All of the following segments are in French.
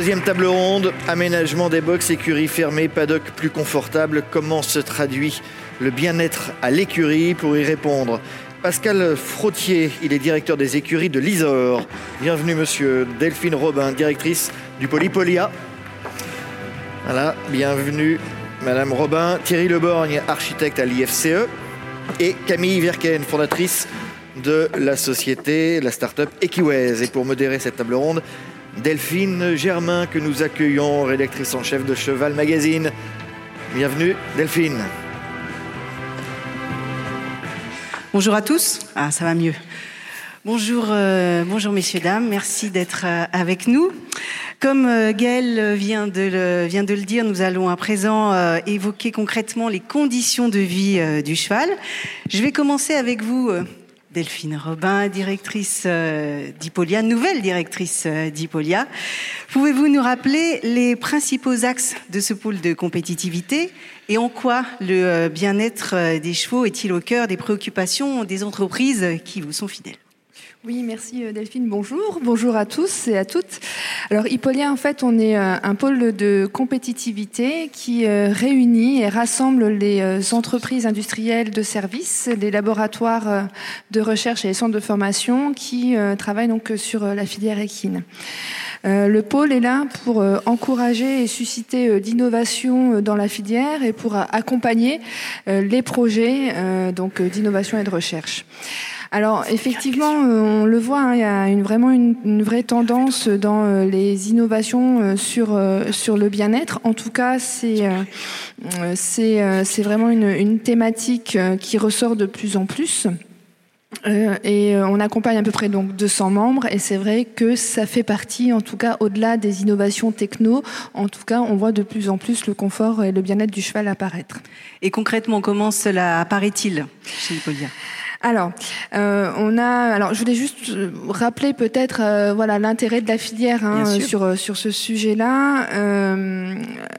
Deuxième table ronde, aménagement des box, écurie fermée, paddock plus confortable. Comment se traduit le bien-être à l'écurie Pour y répondre, Pascal Frottier, il est directeur des écuries de l'Isor. Bienvenue monsieur. Delphine Robin, directrice du Polypolia. Voilà, bienvenue Madame Robin. Thierry Leborgne, architecte à l'IFCE. Et Camille Verken, fondatrice de la société, la start-up Equiways. Et pour modérer cette table ronde, Delphine Germain que nous accueillons, rédactrice en chef de Cheval Magazine. Bienvenue Delphine. Bonjour à tous. Ah, ça va mieux. Bonjour, euh, messieurs, dames. Merci d'être euh, avec nous. Comme euh, Gaël vient de, le, vient de le dire, nous allons à présent euh, évoquer concrètement les conditions de vie du cheval. Je vais commencer avec vous, Delphine Robin, directrice euh, d'Hippolia, nouvelle directrice euh, d'Hippolia. Pouvez-vous nous rappeler les principaux axes de ce pôle de compétitivité et en quoi le euh, bien-être des chevaux est-il au cœur des préoccupations des entreprises qui vous sont fidèles? Oui, merci euh, Delphine. Bonjour. Bonjour à tous et à toutes. Alors, Hippolia, en fait, on est euh, un pôle de compétitivité qui euh, réunit et rassemble les entreprises industrielles de services, les laboratoires de recherche et les centres de formation qui travaillent donc sur la filière équine. Le pôle est là pour encourager et susciter d'innovation euh, dans la filière et pour accompagner les projets donc d'innovation et de recherche. Alors effectivement, euh, on le voit, hein, il y a une, vraiment une, une vraie tendance dans euh, les innovations euh, sur euh, sur le bien-être. En tout cas, c'est c'est euh, c'est vraiment une, une thématique euh, qui ressort de plus en plus. Euh, et euh, on accompagne à peu près donc 200 membres et c'est vrai que ça fait partie, en tout cas au-delà des innovations techno, en tout cas on voit de plus en plus le confort et le bien-être du cheval apparaître. Et concrètement, comment cela apparaît-il chez Hippolia Alors, euh, on a. Alors, je voulais juste euh, rappeler peut-être, euh, voilà, l'intérêt de la filière hein, sur sur ce sujet-là. Euh,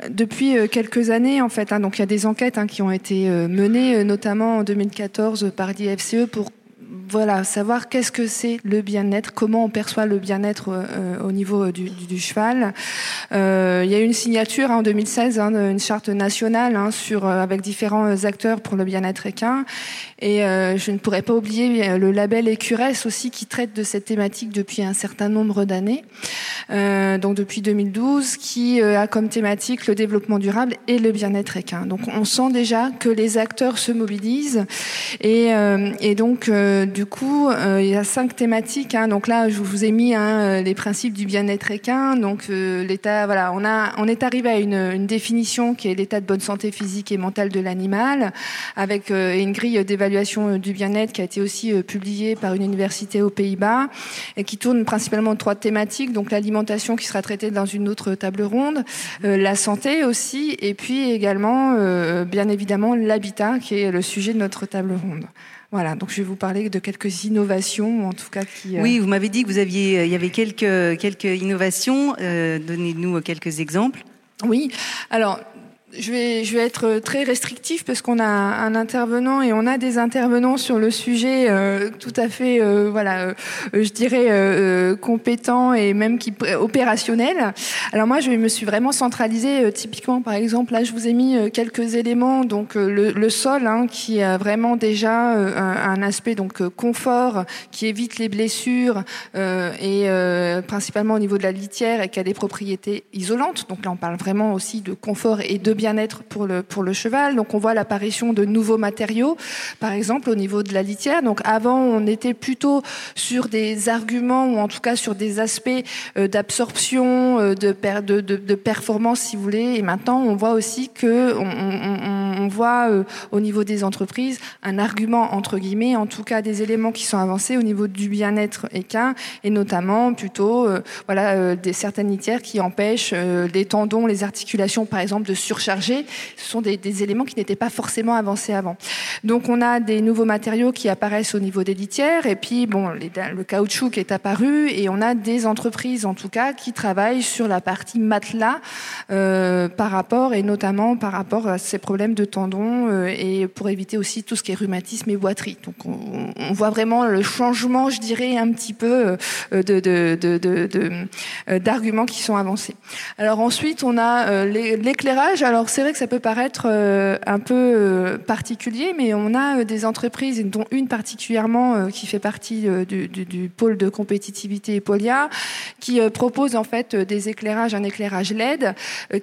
depuis quelques années, en fait, hein, donc il y a des enquêtes hein, qui ont été menées, notamment en 2014 par l'IFCE pour voilà, savoir qu'est-ce que c'est le bien-être, comment on perçoit le bien-être euh, au niveau du, du, du cheval. Euh, il y a eu une signature hein, en 2016, hein, une charte nationale hein, sur euh, avec différents acteurs pour le bien-être équin. Et euh, je ne pourrais pas oublier euh, le label Écuresse aussi qui traite de cette thématique depuis un certain nombre d'années, euh, donc depuis 2012, qui euh, a comme thématique le développement durable et le bien-être équin. Donc on sent déjà que les acteurs se mobilisent et, euh, et donc euh, du coup il y a cinq thématiques. Hein. Donc là je vous ai mis hein, les principes du bien-être équin. Donc l'état, voilà, on a, on est arrivé à une, une définition qui est l'état de bonne santé physique et mentale de l'animal, avec une grille d'évaluation euh, du bien-être qui a été aussi euh, publiée par une université aux Pays-Bas et qui tourne principalement trois thématiques. Donc l'alimentation qui sera traitée dans une autre table ronde, euh, la santé aussi, et puis également, bien évidemment, l'habitat qui est le sujet de notre table ronde. Voilà, donc je vais vous parler de quelques innovations, en tout cas qui. euh, Oui, vous m'avez dit que vous aviez, il y avait quelques quelques innovations. Euh, Donnez-nous quelques exemples. Oui, alors je vais, je vais être très restrictif parce qu'on a un intervenant et on a des intervenants sur le sujet euh, tout à fait, euh, voilà, euh, je dirais euh, euh, compétents et même qui opérationnels. Alors moi, je me suis vraiment centralisée euh, typiquement, par exemple, là, je vous ai mis euh, quelques éléments, donc euh, le, le sol hein, qui a vraiment déjà euh, un, un aspect donc euh, confort, qui évite les blessures euh, et euh, principalement au niveau de la litière et qui a des propriétés isolantes. Donc là, on parle vraiment aussi de confort et de bien-être pour le, pour le cheval. Donc on voit l'apparition de nouveaux matériaux, par exemple au niveau de la litière. Donc avant, on était plutôt sur des arguments ou en tout cas sur des aspects euh, d'absorption, euh, de, per, de, de, de performance, si vous voulez. Et maintenant, on voit aussi que on, voit euh, au niveau des entreprises un argument entre guillemets, en tout cas des éléments qui sont avancés au niveau du bien-être équin et notamment plutôt voilà des certaines litières qui empêchent les tendons, les articulations par exemple de surcharger Ce sont des, éléments qui n'étaient pas forcément avancés avant. Donc on a des nouveaux matériaux qui apparaissent au niveau des litières et puis bon, le caoutchouc est apparu et on a des entreprises en tout cas qui travaillent sur la partie matelas euh, par rapport et notamment par rapport à ces problèmes de tendons euh, et pour éviter aussi tout ce qui est rhumatisme et boiterie. Donc on, voit vraiment le changement, je dirais, un petit peu euh, d'arguments qui sont avancés. Alors ensuite, on a l'éclairage. C'est vrai que ça peut paraître un peu particulier, mais on a des entreprises, dont une particulièrement qui fait partie du, pôle de compétitivité Polia, qui propose en fait des éclairages, un éclairage LED,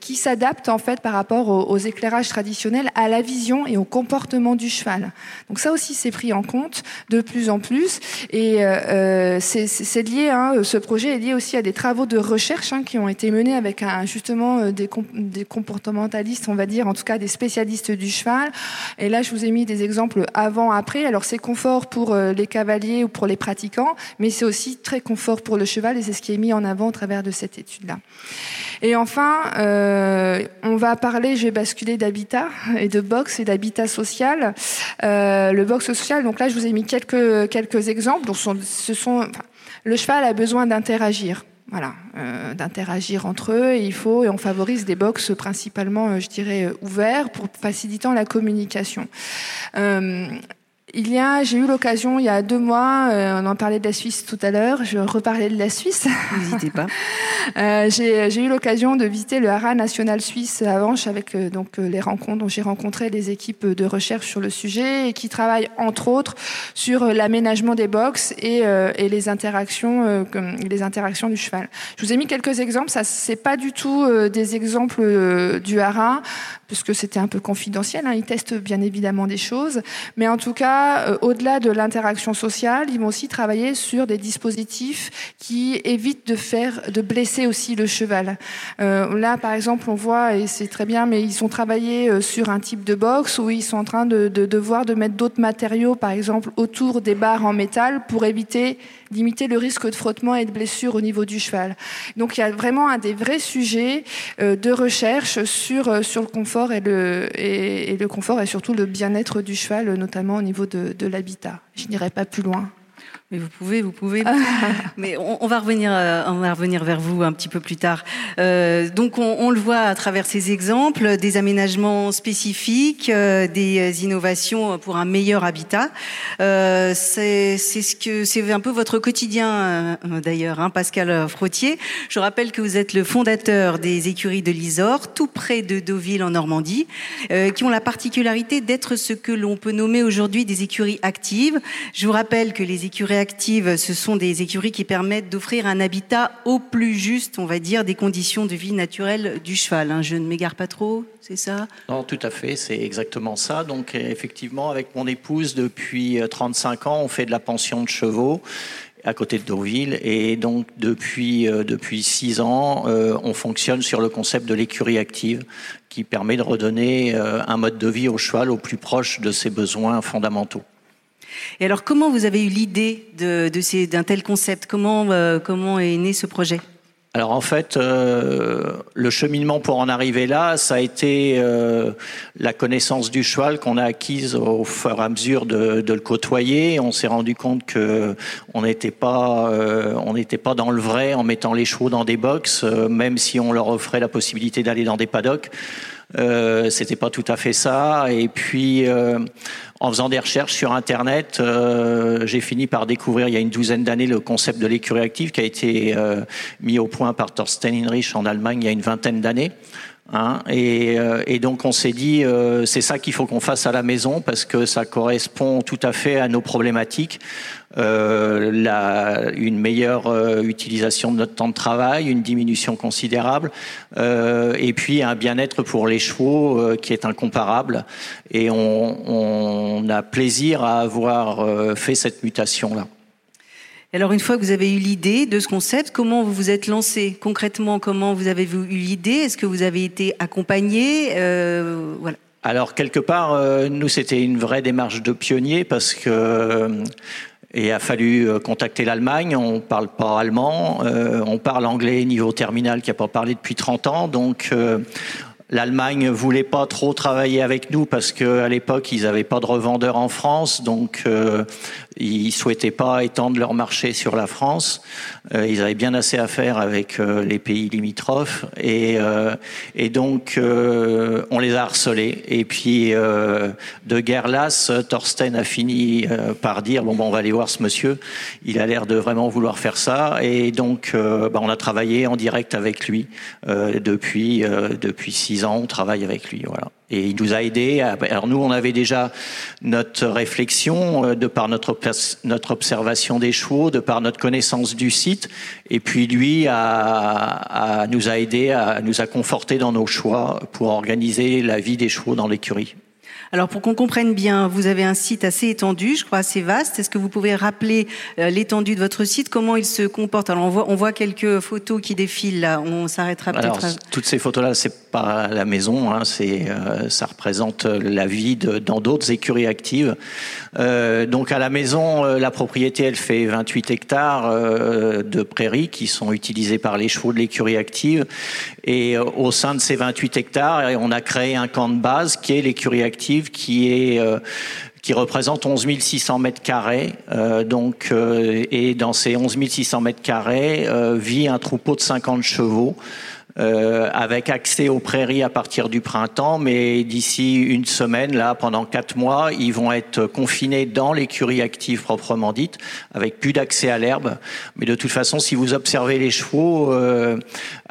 qui s'adapte en fait par rapport aux, éclairages traditionnels à la vision et au comportement du cheval. Donc ça aussi, c'est pris en compte de plus en plus. Et euh, c'est lié, hein, ce projet est lié aussi à des travaux de recherche hein, qui ont été menés avec justement euh, des, des, comportementalistes, on va dire, en tout cas des spécialistes du cheval. Et là, je vous ai mis des exemples avant-après. Alors c'est confort pour euh, les cavaliers ou pour les pratiquants, mais c'est aussi très confort pour le cheval et c'est ce qui est mis en avant au travers de cette étude-là. Et enfin, euh, on va parler, je vais basculer d'habitat et de box et d'habitat social. Euh, le box social, donc là, je vous ai mis quelques, quelques exemples. Donc, ce sont, le cheval a besoin d'interagir. Voilà, euh, d'interagir entre eux. Et il faut et on favorise des box principalement, euh, je dirais, ouverts pour facilitant la communication. Euh, il y a, j'ai eu l'occasion il y a deux mois, euh, on en parlait de la Suisse tout à l'heure, je reparlais de la Suisse. N'hésitez pas. euh, j'ai, j'ai eu l'occasion de visiter le Haras national suisse à Vanche avec euh, donc euh, les rencontres dont j'ai rencontré des équipes de recherche sur le sujet et qui travaillent entre autres sur euh, l'aménagement des box et, et les interactions, les interactions du cheval. Je vous ai mis quelques exemples. Ça, c'est pas du tout des exemples du Haras puisque c'était un peu confidentiel. Hein. Ils testent bien évidemment des choses, mais en tout cas, euh, au-delà de l'interaction sociale, ils vont aussi travailler sur des dispositifs qui évitent de faire, de blesser aussi le cheval. Euh, là, par exemple, on voit et c'est très bien, mais ils ont travaillé euh, sur un type de box où ils sont en train de, de devoir de mettre d'autres matériaux, par exemple autour des barres en métal, pour éviter limiter le risque de frottement et de blessure au niveau du cheval. Donc il y a vraiment un des vrais sujets euh, de recherche sur, euh, sur le confort et le, le confort et surtout le bien-être du cheval, notamment au niveau de l'habitat. Je n'irai pas plus loin. Mais vous pouvez, vous pouvez. Mais on, on, va revenir, euh, on va revenir vers vous un petit peu plus tard. Euh, donc, on, on, le voit à travers ces exemples, des aménagements spécifiques, euh, des innovations pour un meilleur habitat. Euh, c'est ce que c'est un peu votre quotidien d'ailleurs, hein, Pascal Frottier. Je rappelle que vous êtes le fondateur des écuries de l'Isor, tout près de Deauville en Normandie, qui ont la particularité d'être ce que l'on peut nommer aujourd'hui des écuries actives. Je vous rappelle que les écuries ce sont des écuries qui permettent d'offrir un habitat au plus juste, on va dire, des conditions de vie naturelles du cheval. Hein. Je ne m'égare pas trop, c'est ça? Non, tout à fait, c'est exactement ça. Donc effectivement, avec mon épouse, depuis 35 ans, on fait de la pension de chevaux à côté de Deauville. Et donc, depuis, euh, depuis six ans, euh, on fonctionne sur le concept de l'écurie active qui permet de redonner euh, un mode de vie au cheval au plus proche de ses besoins fondamentaux. Et alors, comment vous avez eu l'idée de, d'un tel concept? Comment, euh, comment est né ce projet? Alors en fait, euh, le cheminement pour en arriver là, ça a été euh, la connaissance du cheval qu'on a acquise au fur et à mesure de, le côtoyer. On s'est rendu compte que on n'était pas, on n'était pas dans le vrai en mettant les chevaux dans des box, même si on leur offrait la possibilité d'aller dans des paddocks. Euh, c'était pas tout à fait ça. Et puis, euh, en faisant des recherches sur Internet, euh, j'ai fini par découvrir il y a une douzaine d'années le concept de l'écurie active qui a été euh, mis au point par Thorsten Hinrich en Allemagne il y a une vingtaine d'années. Hein, et, euh, et, donc on s'est dit euh, c'est ça qu'il faut qu'on fasse à la maison parce que ça correspond tout à fait à nos problématiques. Euh, la, une meilleure euh, utilisation de notre temps de travail, une diminution considérable, euh, et puis un bien-être pour les chevaux euh, qui est incomparable. Et on, on, a plaisir à avoir fait cette mutation là. Alors une fois que vous avez eu l'idée de ce concept, comment vous vous êtes lancé concrètement? Comment vous avez eu l'idée? Est-ce que vous avez été accompagné? Euh, Voilà. Alors quelque part, euh, nous c'était une vraie démarche de pionnier parce que euh, il a fallu contacter l'Allemagne. On parle pas allemand, on parle anglais niveau terminal qui a pas parlé depuis 30 ans, donc L'Allemagne voulait pas trop travailler avec nous parce qu'à l'époque ils n'avaient pas de revendeurs en France, donc ils souhaitaient pas étendre leur marché sur la France. Euh, ils avaient bien assez à faire avec euh, les pays limitrophes et, euh, et donc on les a harcelés. Et puis de guerre lasse, Thorsten a fini par dire bon, bon on va aller voir ce monsieur. Il a l'air de vraiment vouloir faire ça et donc bah, on a travaillé en direct avec lui depuis depuis six ans. On travaille avec lui. Voilà. Et il nous a aidés. Alors nous, on avait déjà notre réflexion euh, de par notre, notre observation des chevaux, de par notre connaissance du site. Et puis lui a, nous a aidés, à nous a confortés dans nos choix pour organiser la vie des chevaux dans l'écurie. Alors pour qu'on comprenne bien, vous avez un site assez étendu, je crois assez vaste. Est-ce que vous pouvez rappeler euh, l'étendue de votre site Comment il se comporte? Alors on voit, on voit quelques photos qui défilent là. On s'arrêtera peut-être. Toutes ces photos-là, c'est pas la maison. Hein, c'est, euh, ça représente la vie de, dans d'autres écuries actives. Euh, donc à la maison, euh, la propriété, elle fait 28 hectares de prairies qui sont utilisées par les chevaux de l'écurie active. Et au sein de ces 28 hectares, on a créé un camp de base qui est l'écurie active qui est euh, qui représente 11 600 mètres carrés. Euh, donc, euh, et dans ces 11 600 mètres carrés vit un troupeau de 50 chevaux. Avec accès aux prairies à partir du printemps, mais d'ici une semaine, là, pendant quatre mois, ils vont être confinés dans l'écurie active proprement dite, avec plus d'accès à l'herbe. Mais de toute façon, si vous observez les chevaux,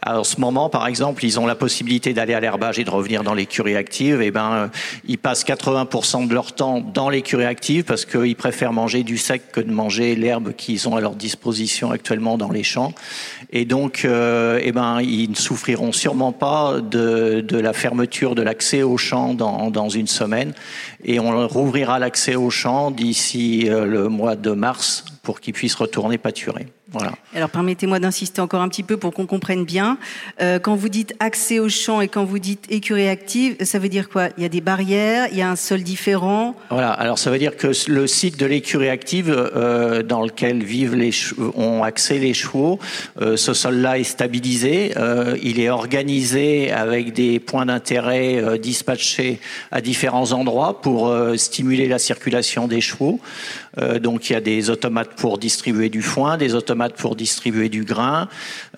en ce moment, par exemple, ils ont la possibilité d'aller à l'herbage et de revenir dans l'écurie active. Et eh ben, euh, ils passent 80% de leur temps dans l'écurie active parce qu'ils préfèrent manger du sec que de manger l'herbe qu'ils ont à leur disposition actuellement dans les champs. Et donc, euh, eh ben, ils ne souffriront sûrement pas de, de la fermeture de l'accès aux champs dans, dans une semaine. Et on rouvrira l'accès aux champs d'ici euh, le mois de mars pour qu'ils puissent retourner pâturer. Voilà. Alors permettez-moi d'insister encore un petit peu pour qu'on comprenne bien. Euh, quand vous dites accès aux champs et quand vous dites écurie active, ça veut dire quoi? Il y a des barrières, il y a un sol différent? Voilà. Alors ça veut dire que le site de l'écurie active euh, dans lequel vivent les ont accès les chevaux, euh, ce sol-là est stabilisé. Il est organisé avec des points d'intérêt dispatchés à différents endroits pour stimuler la circulation des chevaux. Donc il y a des automates pour distribuer du foin, des automates pour distribuer du grain.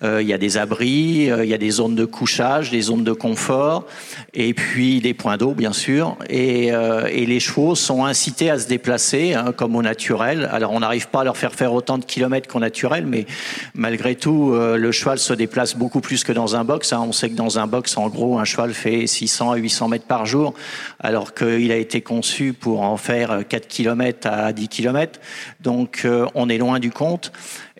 Euh, il y a des abris, euh, il y a des zones de couchage, des zones de confort, et puis des points d'eau, bien sûr. Et, euh, et, les chevaux sont incités à se déplacer hein, comme au naturel. Alors on n'arrive pas à leur faire faire autant de kilomètres qu'au naturel, mais malgré tout, le cheval se déplace beaucoup plus que dans un box. Hein. On sait que dans un box, en gros, un cheval fait 600 à 800 mètres par jour, alors qu'il a été conçu pour en faire 4 km à 10 km. Donc on est loin du compte.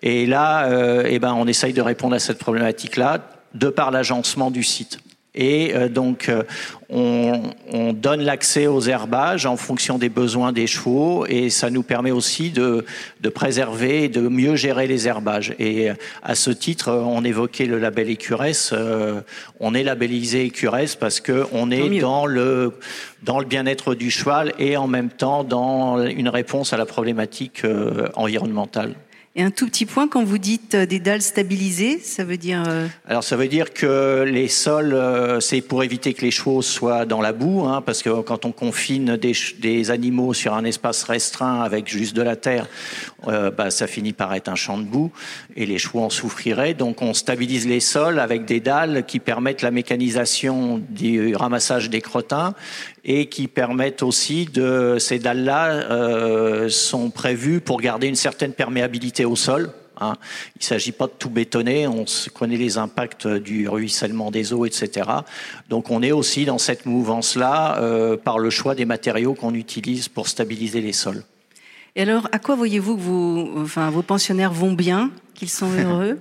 Et là, euh, eh ben, on essaye de répondre à cette problématique-là de par l'agencement du site. Et euh, donc, euh, on, on, donne l'accès aux herbages en fonction des besoins des chevaux et ça nous permet aussi de, de préserver et de mieux gérer les herbages. Et à ce titre, on évoquait le label Écuresse. on est labellisé Écuresse parce que on est dans le dans le bien-être du cheval et en même temps dans une réponse à la problématique environnementale. Et un tout petit point, quand vous dites euh, des dalles stabilisées, ça veut dire euh, Alors ça veut dire que les sols, euh, c'est pour éviter que les chevaux soient dans la boue, hein, parce que quand on confine des, animaux sur un espace restreint avec juste de la terre, bah, ça finit par être un champ de boue et les chevaux en souffriraient. Donc on stabilise les sols avec des dalles qui permettent la mécanisation du ramassage des crottins et qui permettent aussi de ces dalles-là euh, sont prévues pour garder une certaine perméabilité au sol. Hein. Il ne s'agit pas de tout bétonner, on connaît les impacts du ruissellement des eaux, etc. Donc on est aussi dans cette mouvance-là euh, par le choix des matériaux qu'on utilise pour stabiliser les sols. Et alors, à quoi voyez-vous que vos, enfin, vos pensionnaires vont bien, qu'ils sont heureux?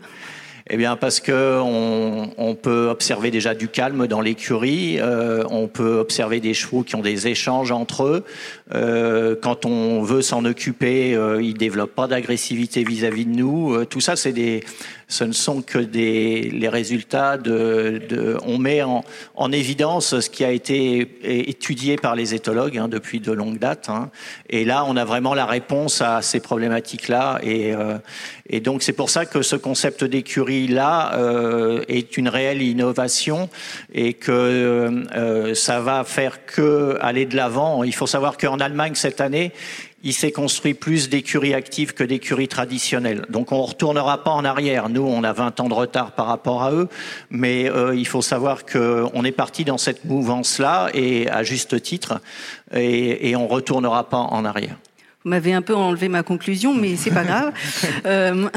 Eh bien, parce que on, peut observer déjà du calme dans l'écurie. Euh, on peut observer des chevaux qui ont des échanges entre eux. Euh, quand on veut s'en occuper, euh, ils développent pas d'agressivité vis-à-vis de nous. Euh, tout ça, c'est des ce ne sont que des, les résultats de, de on met en, en, évidence ce qui a été étudié par les éthologues hein, depuis de longues dates. Hein. Et là, on a vraiment la réponse à ces problématiques-là. Et, euh, et donc, c'est pour ça que ce concept d'écurie-là euh, est une réelle innovation et que euh, ça va faire que aller de l'avant. Il faut savoir qu'en Allemagne, cette année, il s'est construit plus d'écuries actives que d'écuries traditionnelles. Donc on ne retournera pas en arrière. Nous, on a 20 ans de retard par rapport à eux, mais euh, il faut savoir qu'on est parti dans cette mouvance-là, et à juste titre, et, et on ne retournera pas en arrière. Vous m'avez un peu enlevé ma conclusion, mais c'est pas grave. Euh,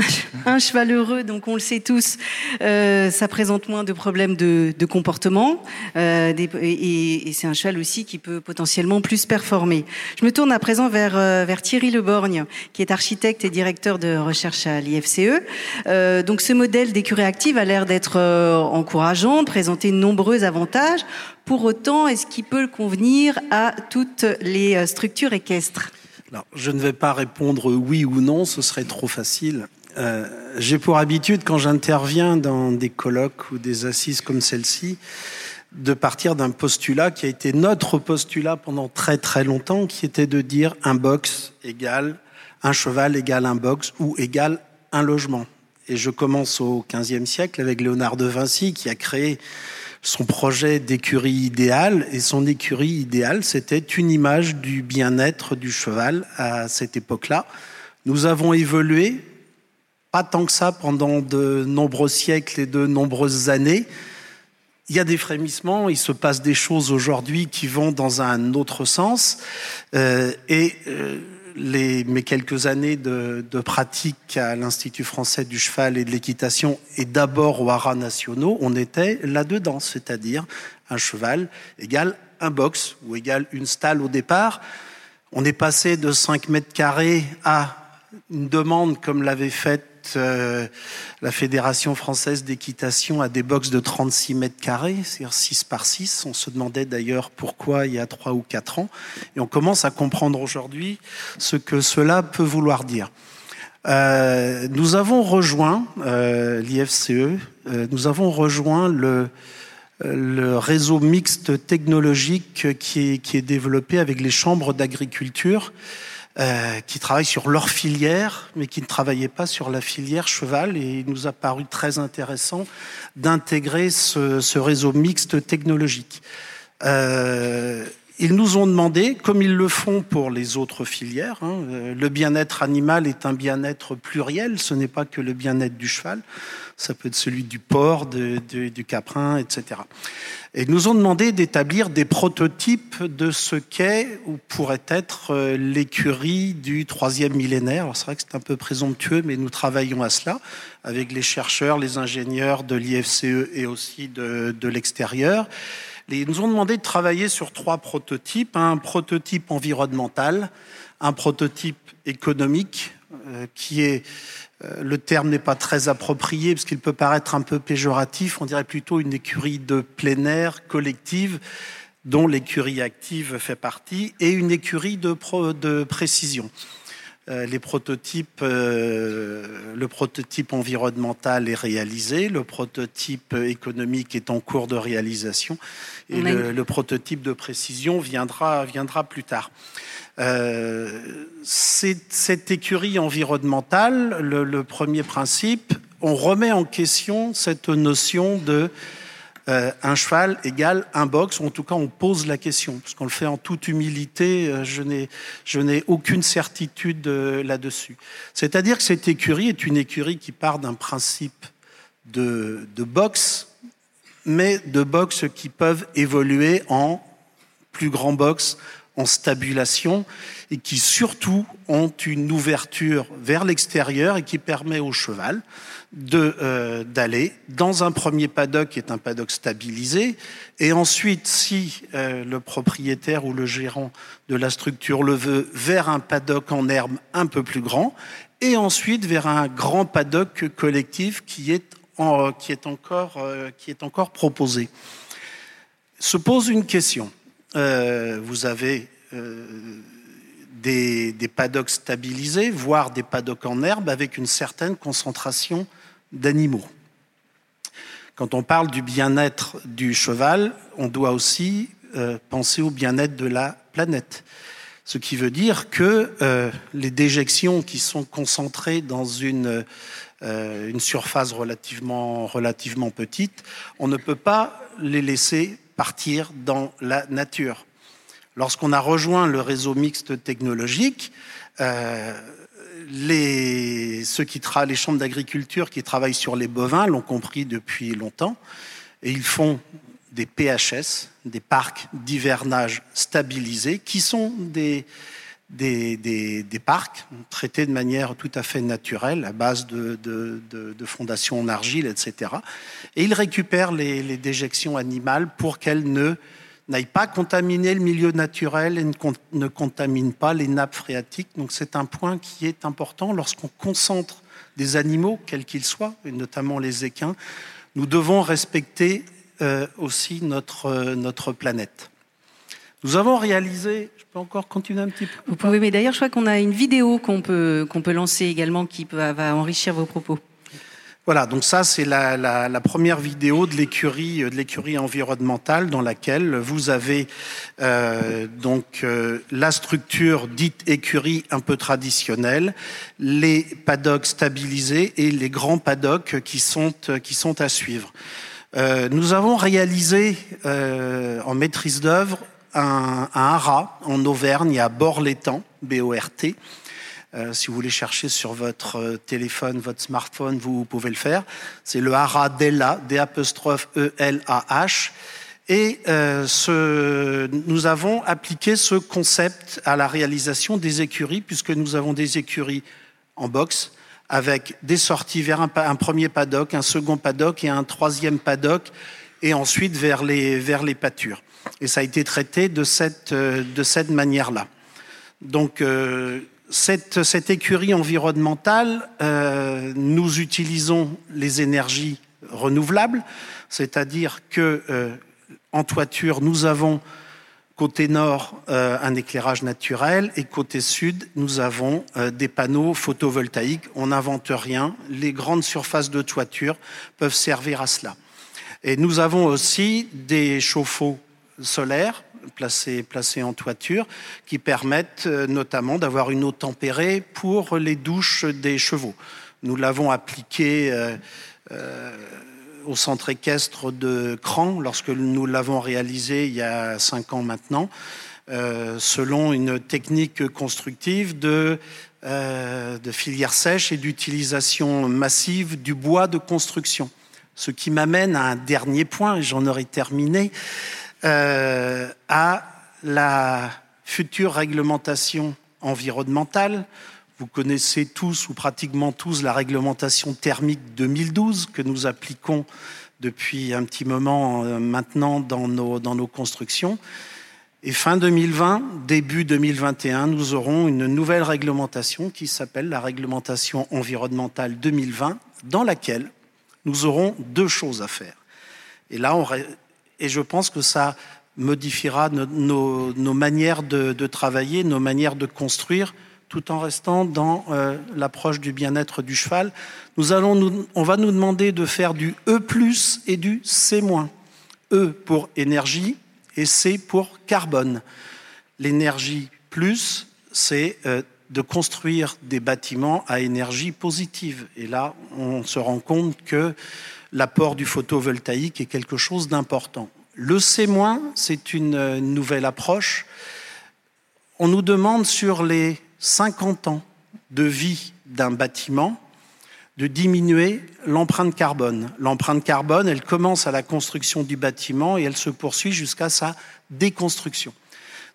un cheval heureux, donc on le sait tous, euh, ça présente moins de problèmes de, de comportement, euh, des, et, et c'est un cheval aussi qui peut potentiellement plus performer. Je me tourne à présent vers, vers Thierry Leborgne, qui est architecte et directeur de recherche à l'IFCE. Donc ce modèle d'écurie active a l'air d'être encourageant, présenter de nombreux avantages. Pour autant, est-ce qu'il peut convenir à toutes les structures équestres? Je ne vais pas répondre oui ou non, ce serait trop facile. Euh, J'ai pour habitude, quand j'interviens dans des colloques ou des assises comme celle-ci, de partir d'un postulat qui a été notre postulat pendant très très longtemps, qui était de dire un box égale un cheval égale un box ou égale un logement. Et je commence au XVe siècle avec Léonard de Vinci qui a créé son projet d'écurie idéale. Et son écurie idéale, c'était une image du bien-être du cheval à cette époque-là. Nous avons évolué, pas tant que ça pendant de nombreux siècles et de nombreuses années. Il y a des frémissements, il se passe des choses aujourd'hui qui vont dans un autre sens. Euh, et euh, mes quelques années de, de pratique à l'Institut français du cheval et de l'équitation et d'abord aux haras nationaux, on était là-dedans, c'est-à-dire un cheval égale un box ou égale une stalle au départ. On est passé de 5 mètres carrés à une demande comme l'avait faite euh, la Fédération française d'équitation a des box de 36 mètres carrés, c'est-à-dire 6 par 6. On se demandait d'ailleurs pourquoi il y a 3 ou 4 ans. Et on commence à comprendre aujourd'hui ce que cela peut vouloir dire. Euh, nous avons rejoint euh, l'IFCE, nous avons rejoint le, réseau mixte technologique qui est développé avec les chambres d'agriculture euh, qui travaillent sur leur filière, mais qui ne travaillaient pas sur la filière cheval. Et il nous a paru très intéressant d'intégrer ce, ce, réseau mixte technologique. Euh, ils nous ont demandé, comme ils le font pour les autres filières, hein, euh, le bien-être animal est un bien-être pluriel, ce n'est pas que le bien-être du cheval, ça peut être celui du porc, du caprin, etc. Et ils nous ont demandé d'établir des prototypes de ce qu'est ou pourrait être euh, l'écurie du troisième millénaire. C'est vrai que c'est un peu présomptueux, mais nous travaillons à cela avec les chercheurs, les ingénieurs de l'IFCE et aussi de l'extérieur. Ils nous ont demandé de travailler sur trois prototypes. Un prototype environnemental, un prototype économique, euh, qui est euh, le terme n'est pas très approprié parce qu'il peut paraître un peu péjoratif. On dirait plutôt une écurie de plein air collective dont l'écurie active fait partie et une écurie de, précision. Euh, les prototypes, euh, le prototype environnemental est réalisé, le prototype économique est en cours de réalisation et le, le, prototype de précision viendra, viendra plus tard. Euh, cette écurie environnementale, le, le, premier principe, on remet en question cette notion de euh, un cheval égale un box, ou en tout cas on pose la question, parce qu'on le fait en toute humilité, euh, je n'ai aucune certitude euh, là-dessus. C'est-à-dire que cette écurie est une écurie qui part d'un principe de, de box, mais de box qui peuvent évoluer en plus grand box, en stabulation et qui surtout ont une ouverture vers l'extérieur et qui permet au cheval euh, d'aller dans un premier paddock qui est un paddock stabilisé. Et ensuite si euh, le propriétaire ou le gérant de la structure le veut vers un paddock en herbe un peu plus grand et ensuite vers un grand paddock collectif qui est euh, qui est encore proposé. Se pose une question euh, vous avez euh, des, paddocks stabilisés, voire des paddocks en herbe avec une certaine concentration d'animaux. Quand on parle du bien-être du cheval, on doit aussi euh, penser au bien-être de la planète. Ce qui veut dire que les déjections qui sont concentrées dans une, une surface relativement, relativement petite, on ne peut pas les laisser partir dans la nature. Lorsqu'on a rejoint le réseau mixte technologique, euh, les, ceux qui les chambres d'agriculture qui travaillent sur les bovins l'ont compris depuis longtemps, et ils font des PHS, des parcs d'hivernage stabilisés, qui sont des, des, des, des, parcs traités de manière tout à fait naturelle, à base de, de, de, de fondations en argile, etc. Et ils récupèrent les, les déjections animales pour qu'elles ne n'aille pas contaminer le milieu naturel et ne, contamine pas les nappes phréatiques. Donc c'est un point qui est important lorsqu'on concentre des animaux, quels qu'ils soient, et notamment les équins. Nous devons respecter euh, aussi notre, euh, notre planète. Nous avons réalisé, je peux encore continuer un petit peu Vous pouvez, mais d'ailleurs je crois qu'on a une vidéo qu'on peut, qu'on peut lancer également qui peut, va enrichir vos propos. Voilà, donc ça c'est la, la, la, première vidéo de l'écurie de l'écurie environnementale dans laquelle vous avez euh, donc euh, la structure dite écurie un peu traditionnelle, les paddocks stabilisés et les grands paddocks qui sont qui sont à suivre. Euh, nous avons réalisé en maîtrise d'œuvre un, un haras en Auvergne à Bord-l'Étang, B-O-R-T, euh, si vous voulez chercher sur votre euh, téléphone, votre smartphone, vous pouvez le faire. C'est le Hara Della, D-E-L-A-H. Et euh, nous avons appliqué ce concept à la réalisation des écuries, puisque nous avons des écuries en boxe, avec des sorties vers un, premier paddock, un second paddock et un troisième paddock, et ensuite vers les pâtures. Et ça a été traité de cette, de cette manière-là. Donc, euh, cette, cette, écurie environnementale, euh, nous utilisons les énergies renouvelables, c'est-à-dire que euh, en toiture, nous avons côté nord euh, un éclairage naturel et côté sud, nous avons euh, des panneaux photovoltaïques. On n'invente rien. Les grandes surfaces de toiture peuvent servir à cela. Et nous avons aussi des chauffe-eau solaires placés, en toiture qui permettent euh, notamment d'avoir une eau tempérée pour les douches des chevaux. Nous l'avons appliqué euh, euh, au centre équestre de Cran lorsque nous l'avons réalisé il y a cinq ans maintenant, selon une technique constructive de, de filière sèche et d'utilisation massive du bois de construction. Ce qui m'amène à un dernier point, et j'en aurai terminé, euh, à la future réglementation environnementale. Vous connaissez tous ou pratiquement tous la réglementation thermique 2012 que nous appliquons depuis un petit moment euh, maintenant dans nos, dans nos constructions. Et fin 2020, début 2021, nous aurons une nouvelle réglementation qui s'appelle la réglementation environnementale 2020, dans laquelle nous aurons deux choses à faire. Et là, on, et je pense que ça modifiera nos, manières de, travailler, nos manières de construire, tout en restant dans euh, l'approche du bien-être du cheval. Nous allons on va nous demander de faire du E+ et du C-. E pour énergie et C pour carbone. L'énergie plus, c'est euh, de construire des bâtiments à énergie positive. Et là, on se rend compte que l'apport du photovoltaïque est quelque chose d'important. Le C-, c'est une nouvelle approche. On nous demande sur les 50 ans de vie d'un bâtiment de diminuer l'empreinte carbone. L'empreinte carbone, elle commence à la construction du bâtiment et elle se poursuit jusqu'à sa déconstruction.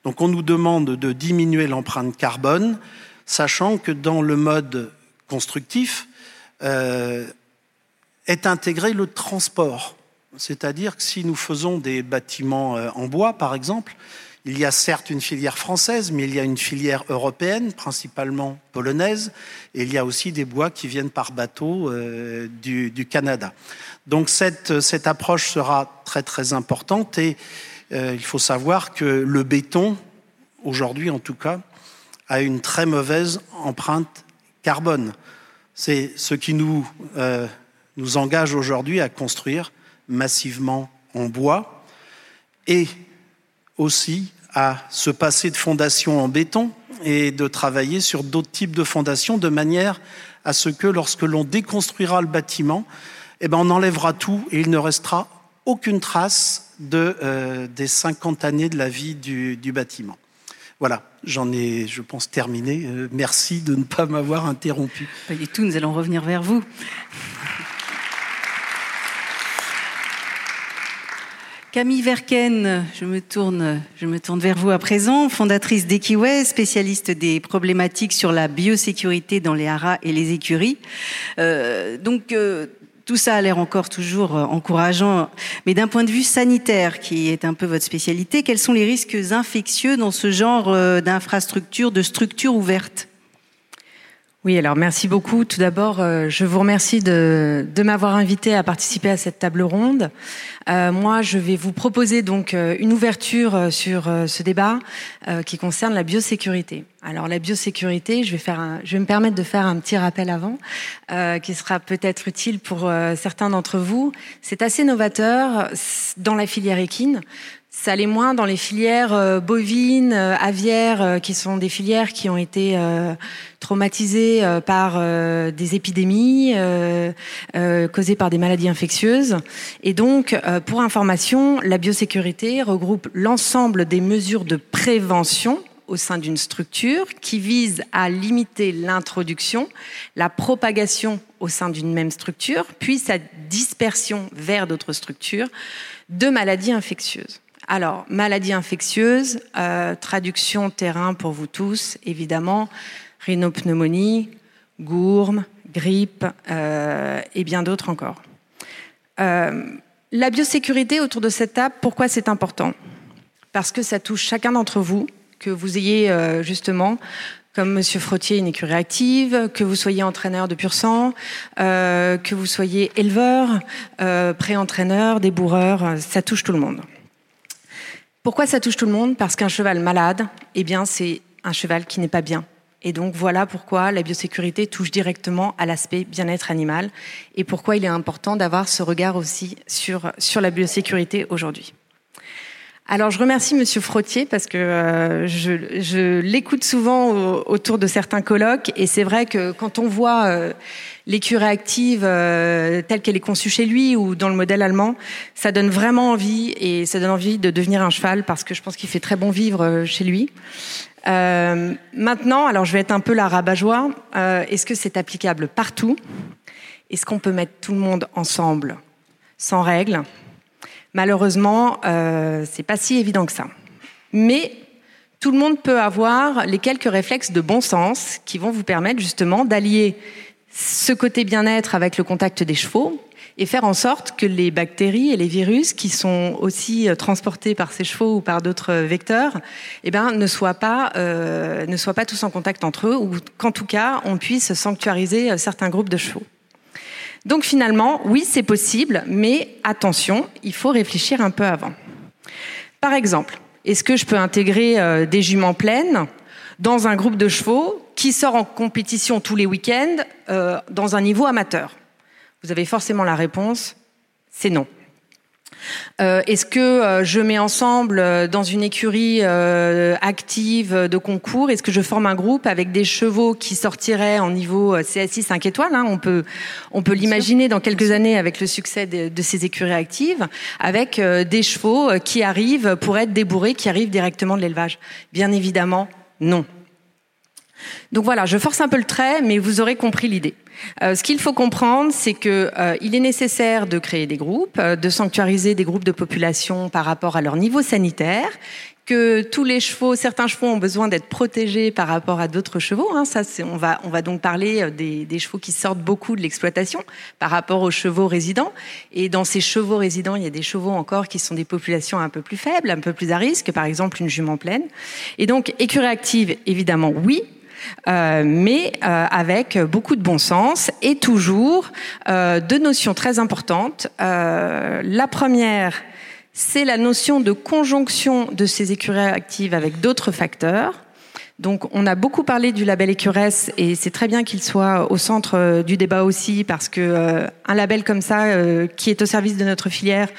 Donc on nous demande de diminuer l'empreinte carbone, sachant que dans le mode constructif euh, est intégré le transport. C'est-à-dire que si nous faisons des bâtiments en bois, par exemple, il y a certes une filière française, mais il y a une filière européenne, principalement polonaise, et il y a aussi des bois qui viennent par bateau euh, du, Canada. Donc cette, cette, approche sera très très importante et euh, il faut savoir que le béton, aujourd'hui en tout cas, a une très mauvaise empreinte carbone. C'est ce qui nous euh, nous engage aujourd'hui à construire massivement en bois et aussi à se passer de fondations en béton et de travailler sur d'autres types de fondations de manière à ce que lorsque l'on déconstruira le bâtiment, eh ben on enlèvera tout et il ne restera aucune trace euh, des 50 années de la vie du, du bâtiment. Voilà, j'en ai, je pense, terminé. Euh, merci de ne pas m'avoir interrompu. Pas du tout, nous allons revenir vers vous. Camille Verken, je me tourne, vers vous à présent, fondatrice d'Equiway, spécialiste des problématiques sur la biosécurité dans les haras et les écuries. Euh, donc, euh, tout ça a l'air encore toujours euh, encourageant, mais d'un point de vue sanitaire, qui est un peu votre spécialité, quels sont les risques infectieux dans ce genre euh, d'infrastructure, de structure ouverte oui, alors merci beaucoup. Tout d'abord, je vous remercie de m'avoir invité à participer à cette table ronde. Euh, moi, je vais vous proposer donc euh, une ouverture sur ce débat qui concerne la biosécurité. Alors la biosécurité, je vais faire, un, je vais me permettre de faire un petit rappel avant, qui sera peut-être utile pour certains d'entre vous. C'est assez novateur dans la filière équine. Ça l'est moins dans les filières euh, bovines, euh, aviaires, euh, qui sont des filières qui ont été traumatisées par des épidémies causées par des maladies infectieuses. Et donc, pour information, la biosécurité regroupe l'ensemble des mesures de prévention au sein d'une structure qui vise à limiter l'introduction, la propagation au sein d'une même structure, puis sa dispersion vers d'autres structures de maladies infectieuses. Alors, maladie infectieuse, euh, traduction terrain pour vous tous, évidemment, rhinopneumonie, gourme, grippe euh, et bien d'autres encore. Euh, la biosécurité autour de cette table, pourquoi c'est important? Parce que ça touche chacun d'entre vous, que vous ayez justement comme Monsieur Frottier, une écurie active, que vous soyez entraîneur de pur sang, que vous soyez éleveur, pré-entraîneur, débourreur, ça touche tout le monde. Pourquoi ça touche tout le monde? Parce qu'un cheval malade, eh bien, c'est un cheval qui n'est pas bien. Et donc voilà pourquoi la biosécurité touche directement à l'aspect bien-être animal et pourquoi il est important d'avoir ce regard aussi sur, sur la biosécurité aujourd'hui. Alors je remercie Monsieur Frottier parce que euh, je, l'écoute souvent autour de certains colloques et c'est vrai que quand on voit euh, l'écurie active euh, telle qu'elle est conçue chez lui ou dans le modèle allemand, ça donne vraiment envie et ça donne envie de devenir un cheval parce que je pense qu'il fait très bon vivre euh, chez lui. Euh, maintenant, alors je vais être un peu la rabat-joie. Est-ce que c'est applicable partout? Est-ce qu'on peut mettre tout le monde ensemble sans règles? Malheureusement, c'est pas si évident que ça. Mais tout le monde peut avoir les quelques réflexes de bon sens qui vont vous permettre justement d'allier ce côté bien-être avec le contact des chevaux et faire en sorte que les bactéries et les virus qui sont aussi euh, transportés par ces chevaux ou par d'autres vecteurs, eh ben, ne soient pas euh, ne soient pas tous en contact entre eux ou qu'en tout cas on puisse sanctuariser euh, certains groupes de chevaux. Donc finalement, oui, c'est possible, mais attention, il faut réfléchir un peu avant. Par exemple, est-ce que je peux intégrer des juments pleines dans un groupe de chevaux qui sort en compétition tous les week-ends euh, dans un niveau amateur Vous avez forcément la réponse, c'est non. Euh, Est-ce que euh, je mets ensemble euh, dans une écurie euh, active de concours? Est-ce que je forme un groupe avec des chevaux qui sortiraient en niveau CSI 5 étoiles hein? On peut, on peut l'imaginer dans quelques années avec le succès de, de ces écuries actives, avec des chevaux qui arrivent pour être débourrés, qui arrivent directement de l'élevage. Bien évidemment, non. Donc voilà, je force un peu le trait, mais vous aurez compris l'idée. Euh, ce qu'il faut comprendre, c'est que euh, il est nécessaire de créer des groupes, euh, de sanctuariser des groupes de population par rapport à leur niveau sanitaire, que tous les chevaux, certains chevaux ont besoin d'être protégés par rapport à d'autres chevaux. Hein. Ça, on va, on va donc parler des, des chevaux qui sortent beaucoup de l'exploitation par rapport aux chevaux résidents. Et dans ces chevaux résidents, il y a des chevaux encore qui sont des populations un peu plus faibles, un peu plus à risque, par exemple une jument pleine. Et donc, écurie active, évidemment, oui, euh, mais euh, avec beaucoup de bon sens et toujours euh, deux notions très importantes. la première, c'est la notion de conjonction de ces écuries actives avec d'autres facteurs. Donc on a beaucoup parlé du label Écuresse et c'est très bien qu'il soit au centre du débat aussi parce que un label comme ça qui est au service de notre filière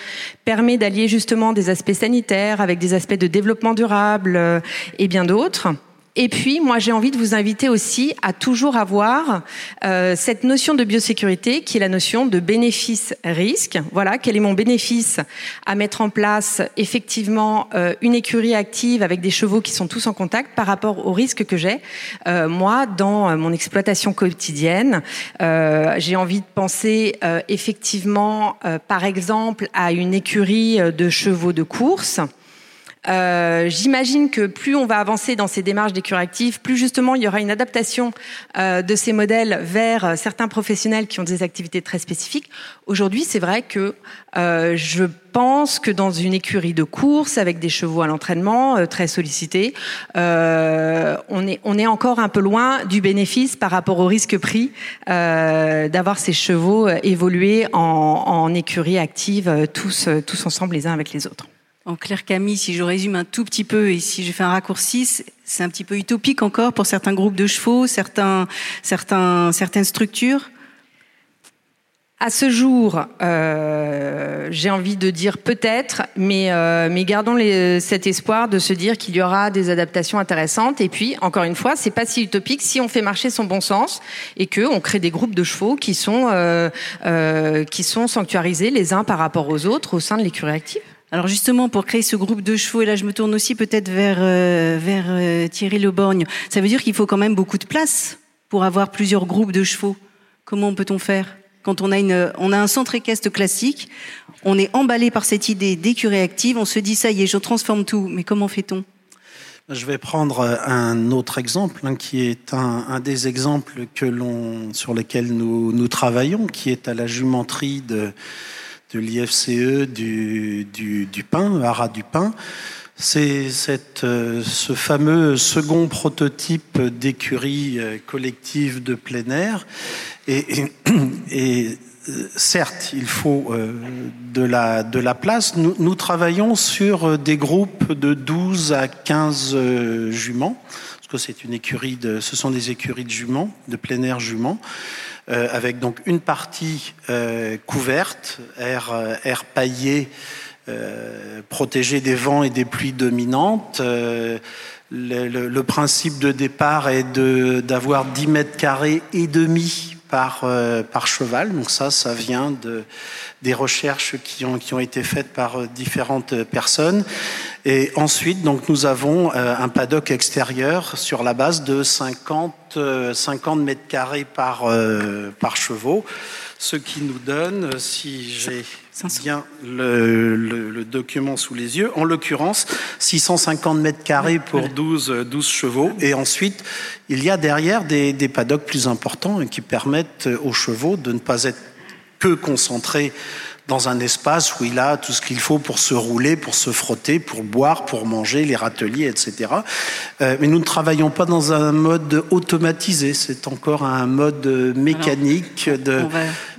permet d'allier justement des aspects sanitaires avec des aspects de développement durable et bien d'autres. Et puis, moi, j'ai envie de vous inviter aussi à toujours avoir euh, cette notion de biosécurité, qui est la notion de bénéfice-risque. Voilà, quel est mon bénéfice à mettre en place effectivement euh, une écurie active avec des chevaux qui sont tous en contact par rapport au risque que j'ai euh, moi dans mon exploitation quotidienne. j'ai envie de penser effectivement, par exemple, à une écurie de chevaux de course. Euh, j'imagine que plus on va avancer dans ces démarches d'écurie active, plus justement il y aura une adaptation euh, de ces modèles vers euh, certains professionnels qui ont des activités très spécifiques. Aujourd'hui, c'est vrai que je pense que dans une écurie de course avec des chevaux à l'entraînement très sollicités, on est on est encore un peu loin du bénéfice par rapport au risque pris d'avoir ces chevaux évoluer en, en écurie active tous tous ensemble les uns avec les autres. En clair, Camille, si je résume un tout petit peu et si je fais un raccourci, c'est un petit peu utopique encore pour certains groupes de chevaux, certaines structures. À ce jour, euh, j'ai envie de dire peut-être, mais, euh, gardons cet espoir de se dire qu'il y aura des adaptations intéressantes. Et puis, encore une fois, c'est pas si utopique si on fait marcher son bon sens et que on crée des groupes de chevaux qui sont euh qui sont sanctuarisés les uns par rapport aux autres au sein de l'écurie active. Alors justement, pour créer ce groupe de chevaux, et là je me tourne aussi peut-être vers, euh, vers euh, Thierry Leborgne, ça veut dire qu'il faut quand même beaucoup de place pour avoir plusieurs groupes de chevaux. Comment peut-on faire? Quand on a, une, on a un centre équestre classique, on est emballé par cette idée d'écurie active, on se dit ça y est, je transforme tout, mais comment fait-on? Je vais prendre un autre exemple, hein, qui est un, un, des exemples que l'on, sur lesquels nous, nous travaillons, qui est à la jumenterie de, de l'IFCE du, du, du, pain, Haras du pain. C'est euh, ce fameux second prototype d'écurie euh, collective de plein air. Et, euh, certes, il faut de la, place. Nous, nous, travaillons sur des groupes de 12 à 15 juments, parce que c'est une écurie de, ce sont des écuries de juments, de plein air juments. Euh, avec donc une partie euh, couverte, air, euh, paillé, protégé des vents et des pluies dominantes. Le, principe de départ est d'avoir 10 mètres carrés et demi par, par cheval. Donc ça, ça vient de, des recherches qui ont, qui ont été faites par différentes personnes. Et ensuite, donc, nous avons euh, un paddock extérieur sur la base de 50, 50 mètres carrés par, par chevaux ce qui nous donne, si j'ai bien le, le, le, document sous les yeux, en l'occurrence 650 mètres carrés pour 12, 12 chevaux. Et ensuite, il y a derrière des, des paddocks plus importants qui permettent aux chevaux de ne pas être que concentrés dans un espace où il a tout ce qu'il faut pour se rouler, pour se frotter, pour boire, pour manger, les râteliers, etc. Euh, mais nous ne travaillons pas dans un mode automatisé, c'est encore un mode mécanique Alors,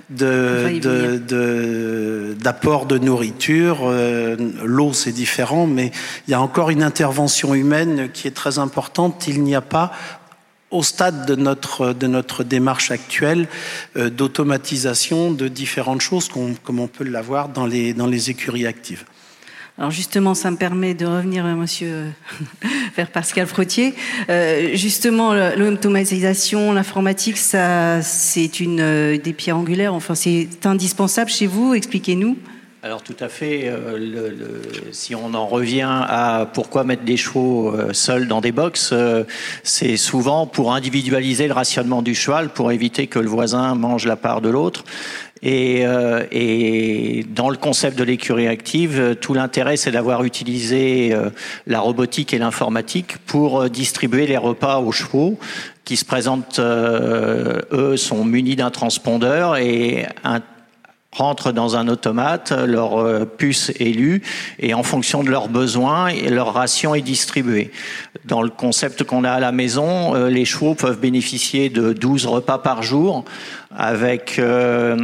de... de, d'apport de, de, de, nourriture. Euh, L'eau, c'est différent, mais il y a encore une intervention humaine qui est très importante. Il n'y a pas au stade de notre, de notre démarche actuelle euh, d'automatisation de différentes choses, comme on peut l'avoir dans les, dans les écuries actives. Alors justement, ça me permet de revenir, euh, monsieur, vers Pascal Frottier. Euh, justement, l'automatisation, l'informatique, ça, c'est une des pierres angulaires. Enfin, c'est indispensable chez vous. Expliquez-nous. Alors tout à fait. Euh, si on en revient à pourquoi mettre des chevaux euh, seuls dans des boxes, euh, c'est souvent pour individualiser le rationnement du cheval, pour éviter que le voisin mange la part de l'autre. Et, euh, et, dans le concept de l'écurie active, tout l'intérêt, c'est d'avoir utilisé la robotique et l'informatique pour distribuer les repas aux chevaux qui se présentent, eux, sont munis d'un transpondeur et un rentrent dans un automate, leur euh, puce est lue et en fonction de leurs besoins, leur ration est distribuée. Dans le concept qu'on a à la maison, euh, les chevaux peuvent bénéficier de 12 repas par jour avec euh,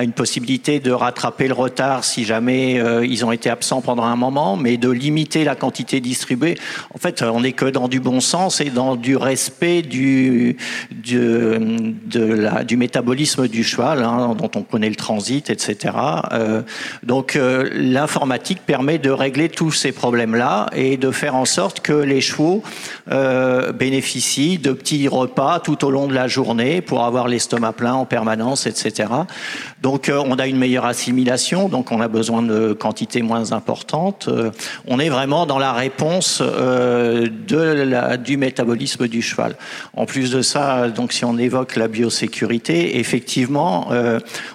une possibilité de rattraper le retard si jamais euh, ils ont été absents pendant un moment, mais de limiter la quantité distribuée. En fait, on n'est que dans du bon sens et dans du respect du, du, métabolisme du cheval, hein, dont on connaît le transit, etc. Euh, donc euh, l'informatique permet de régler tous ces problèmes-là et de faire en sorte que les chevaux euh, bénéficient de petits repas tout au long de la journée pour avoir l'estomac plein permanence, etc. Donc euh, on a une meilleure assimilation, donc on a besoin de quantités moins importantes. Euh, on est vraiment dans la réponse euh, du métabolisme du cheval. En plus de ça, donc si on évoque la biosécurité, effectivement,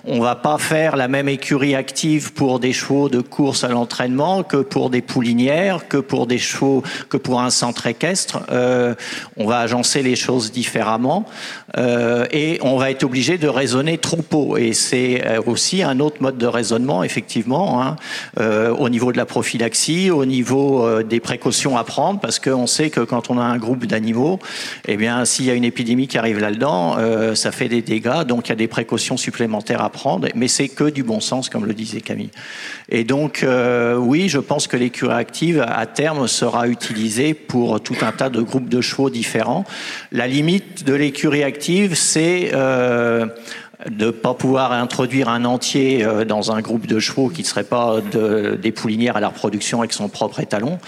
on va pas faire la même écurie active pour des chevaux de course à l'entraînement que pour des poulinières, que pour des chevaux, que pour un centre équestre. on va agencer les choses différemment et on va être obligé de raisonner troupeau. Et c'est euh, aussi un autre mode de raisonnement, effectivement, hein, euh, au niveau de la prophylaxie, au niveau euh, des précautions à prendre, parce qu'on sait que quand on a un groupe d'animaux, eh bien, s'il y a une épidémie qui arrive là-dedans, ça fait des dégâts, donc il y a des précautions supplémentaires à prendre, mais c'est que du bon sens, comme le disait Camille. Et donc, oui, je pense que l'écurie active, à terme, sera utilisée pour tout un tas de groupes de chevaux différents. La limite de l'écurie active, c'est de ne pas pouvoir introduire un entier euh, dans un groupe de chevaux qui ne serait pas de, des poulinières à la reproduction avec son propre étalon.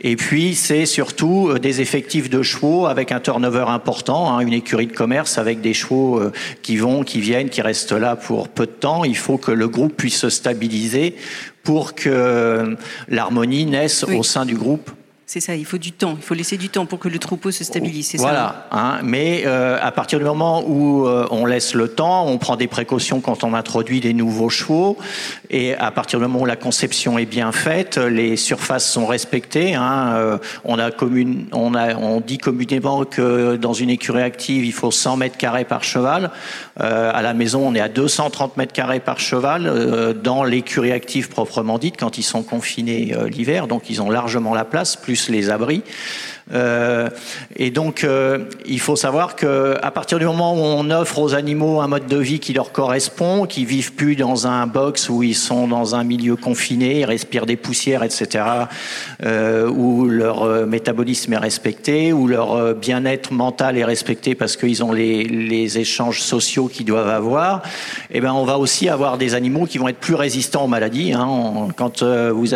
Et puis, c'est surtout euh, des effectifs de chevaux avec un turnover important, hein, une écurie de commerce avec des chevaux euh, qui vont, qui viennent, qui restent là pour peu de temps. Il faut que le groupe puisse se stabiliser pour que l'harmonie naisse au sein du groupe c'est ça, il faut du temps, il faut laisser du temps pour que le troupeau se stabilise. Voilà, ça, hein, mais euh, à partir du moment où euh, on laisse le temps, on prend des précautions quand on introduit des nouveaux chevaux, et à partir du moment où la conception est bien faite, les surfaces sont respectées. Hein, euh, on, on, dit communément que dans une écurie active, il faut 100 mètres carrés par cheval. À la maison, on est à 230 mètres carrés par cheval. Dans l'écurie active proprement dite, quand ils sont confinés l'hiver, donc ils ont largement la place, plus les abris. Euh, et donc, euh, il faut savoir que à partir du moment où on offre aux animaux un mode de vie qui leur correspond, qui vivent plus dans un box où ils sont dans un milieu confiné, ils respirent des poussières, etc., euh, où leur métabolisme est respecté, où leur bien-être mental est respecté parce qu'ils ont les, échanges sociaux qu'ils doivent avoir, eh ben, on va aussi avoir des animaux qui vont être plus résistants aux maladies. Hein. quand vous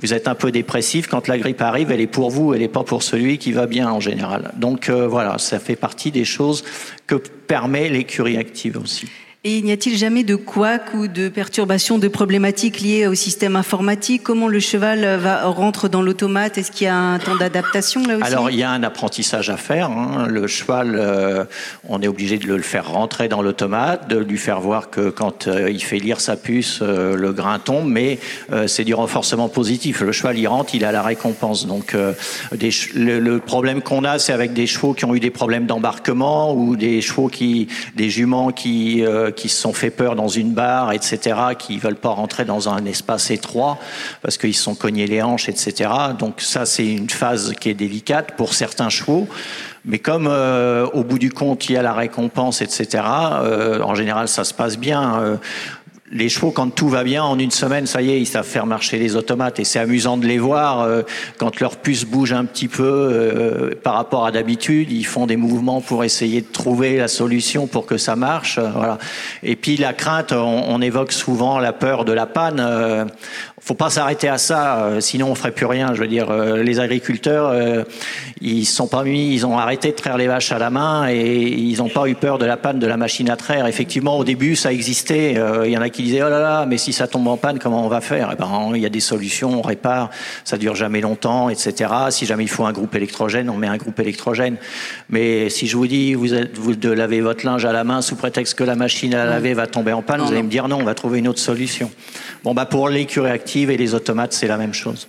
vous êtes un peu dépressif, quand la grippe arrive, elle est pour vous, elle est pas pour celui qui va bien en général. Donc euh, voilà, ça fait partie des choses que permet l'écurie active aussi. Et n'y a-t-il jamais de couac ou de perturbations, de problématiques liées au système informatique? Comment le cheval va, rentre dans l'automate? Est-ce qu'il y a un temps d'adaptation là aussi? Alors il y a un apprentissage à faire. Hein. Le cheval, euh, on est obligé de le faire rentrer dans l'automate, de lui faire voir que quand euh, il fait lire sa puce, euh, le grain tombe, mais c'est du renforcement positif. Le cheval, il rentre, il a la récompense. Donc des, le, le, problème qu'on a, c'est avec des chevaux qui ont eu des problèmes d'embarquement ou des chevaux qui, des juments qui qui se sont fait peur dans une barre, etc., qui veulent pas rentrer dans un espace étroit parce qu'ils se sont cognés les hanches, etc. Donc ça, c'est une phase qui est délicate pour certains chevaux. Mais comme euh, au bout du compte, il y a la récompense, etc., euh, en général, ça se passe bien. Euh, les chevaux, quand tout va bien, en une semaine, ça y est, ils savent faire marcher les automates. Et c'est amusant de les voir euh, quand leur puce bouge un petit peu euh, par rapport à d'habitude. Ils font des mouvements pour essayer de trouver la solution pour que ça marche. Euh, voilà. Et puis la crainte, on, on, évoque souvent la peur de la panne faut pas s'arrêter à ça, euh, sinon on ferait plus rien. Je veux dire, euh, les agriculteurs, euh, ils sont pas mis, ils ont arrêté de traire les vaches à la main et ils n'ont pas eu peur de la panne de la machine à traire. Effectivement, au début, ça existait. Il y en a qui disaient oh là là, mais si ça tombe en panne, comment on va faire? Eh ben, il y a des solutions, on répare, ça dure jamais longtemps, etc. Si jamais il faut un groupe électrogène, on met un groupe électrogène. Mais si je vous dis, vous êtes, vous de laver votre linge à la main sous prétexte que la machine à laver va tomber en panne, vous allez me dire non, on va trouver une autre solution. Bon bah pour l'écurie et les automates, c'est la même chose.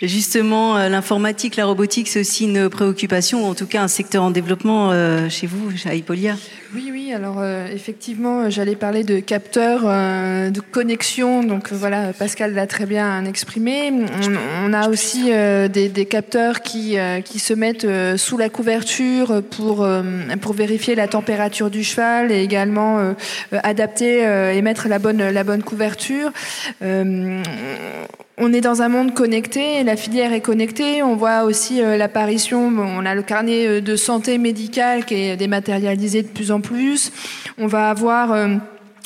Justement, euh, l'informatique, la robotique, c'est aussi une préoccupation, ou en tout cas un secteur en développement euh, chez vous, à Hippolia. Oui, oui. Alors euh, effectivement, j'allais parler de capteurs de connexion. Donc voilà, Pascal l'a très bien exprimé. On, a aussi des, des, capteurs qui qui se mettent sous la couverture pour pour vérifier la température du cheval et également adapter et mettre la bonne la bonne couverture on est dans un monde connecté, la filière est connectée. On voit aussi euh, l'apparition, on a le carnet euh, de santé médicale qui est dématérialisé de plus en plus. On va avoir euh,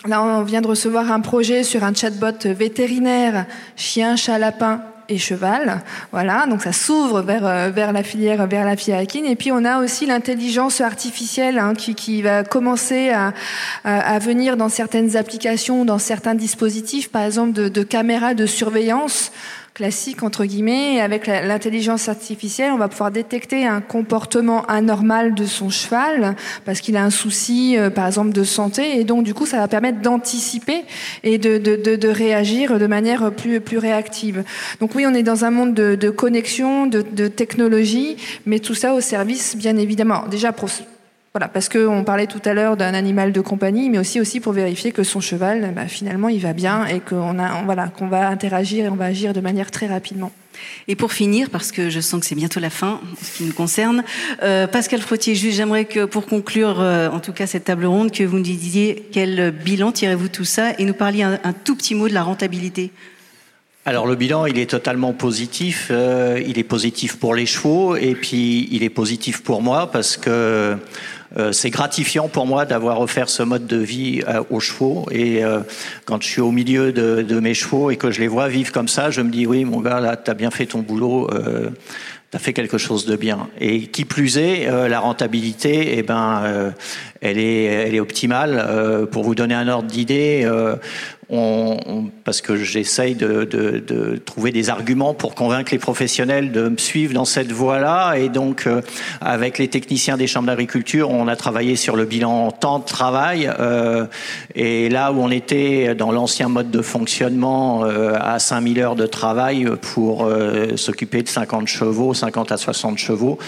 Là, on vient de recevoir un projet sur un chatbot vétérinaire, chien, chat, lapin, et cheval. Voilà, donc ça s'ouvre vers, vers la filière vers la filière équine. Et puis on a aussi l'intelligence artificielle hein, qui, qui va commencer à, à, venir dans certaines applications, dans certains dispositifs, par exemple de, de caméras de surveillance classique entre guillemets. Et avec l'intelligence artificielle, on va pouvoir détecter un comportement anormal de son cheval parce qu'il a un souci, euh, par exemple, de santé. Et donc, du coup, ça va permettre d'anticiper et de, de, de, réagir de manière plus, plus réactive. Donc oui, on est dans un monde de, de connexion, de, de technologie, mais tout ça au service, bien évidemment, déjà voilà, parce qu'on parlait tout à l'heure d'un animal de compagnie, mais aussi aussi pour vérifier que son cheval, bah, finalement, il va bien et qu'on a, voilà, qu'on va interagir et on va agir de manière très rapidement. Et pour finir, parce que je sens que c'est bientôt la fin, en ce qui nous concerne, euh, Pascal Frottier, juste j'aimerais que pour conclure, euh, en tout cas cette table ronde, que vous nous disiez quel bilan tirez-vous tout ça et nous parliez un, un tout petit mot de la rentabilité alors le bilan, il est totalement positif. Euh, il est positif pour les chevaux et puis il est positif pour moi parce que euh, c'est gratifiant pour moi d'avoir offert ce mode de vie euh, aux chevaux. Et euh, quand je suis au milieu de, de, mes chevaux et que je les vois vivre comme ça, je me dis oui, mon gars, là, t'as bien fait ton boulot. Euh, T'as fait quelque chose de bien. Et qui plus est, la rentabilité, eh ben, elle est, elle est optimale. pour vous donner un ordre d'idée, parce que j'essaye de, trouver des arguments pour convaincre les professionnels de me suivre dans cette voie-là. Et donc, euh, avec les techniciens des chambres d'agriculture, on a travaillé sur le bilan temps de travail. Euh, et là où on était dans l'ancien mode de fonctionnement euh, à 5000 heures de travail pour euh, s'occuper de 50 chevaux, 50 à 60 chevaux,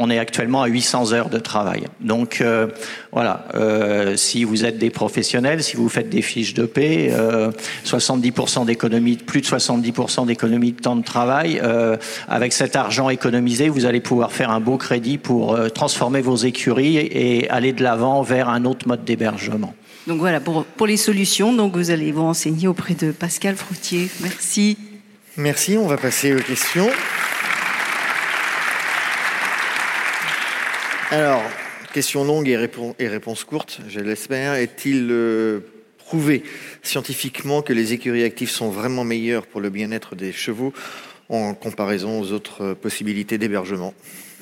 on est actuellement à 800 heures de travail. Donc euh, voilà, euh, si vous êtes des professionnels, si vous faites des fiches de paix, euh, 70% d'économie, plus de 70% d'économie de temps de travail, euh, avec cet argent économisé, vous allez pouvoir faire un beau crédit pour euh, transformer vos écuries et aller de l'avant vers un autre mode d'hébergement. Donc voilà, pour, pour les solutions, donc vous allez vous renseigner auprès de Pascal Froutier. Merci. Merci, on va passer aux questions. Alors, question longue et, répon et réponse courte, je l'espère. Est-il euh, prouvé scientifiquement que les écuries actives sont vraiment meilleures pour le bien-être des chevaux en comparaison aux autres possibilités d'hébergement?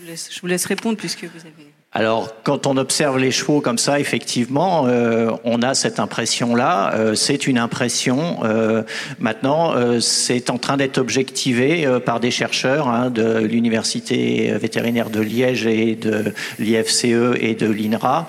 Je vous laisse répondre puisque vous avez... Alors, quand on observe les chevaux comme ça, effectivement, euh, on a cette impression-là. Euh, c'est une impression. Euh, maintenant, c'est en train d'être objectivé par des chercheurs hein, de l'université vétérinaire de Liège et de l'IFCE et de l'INRA,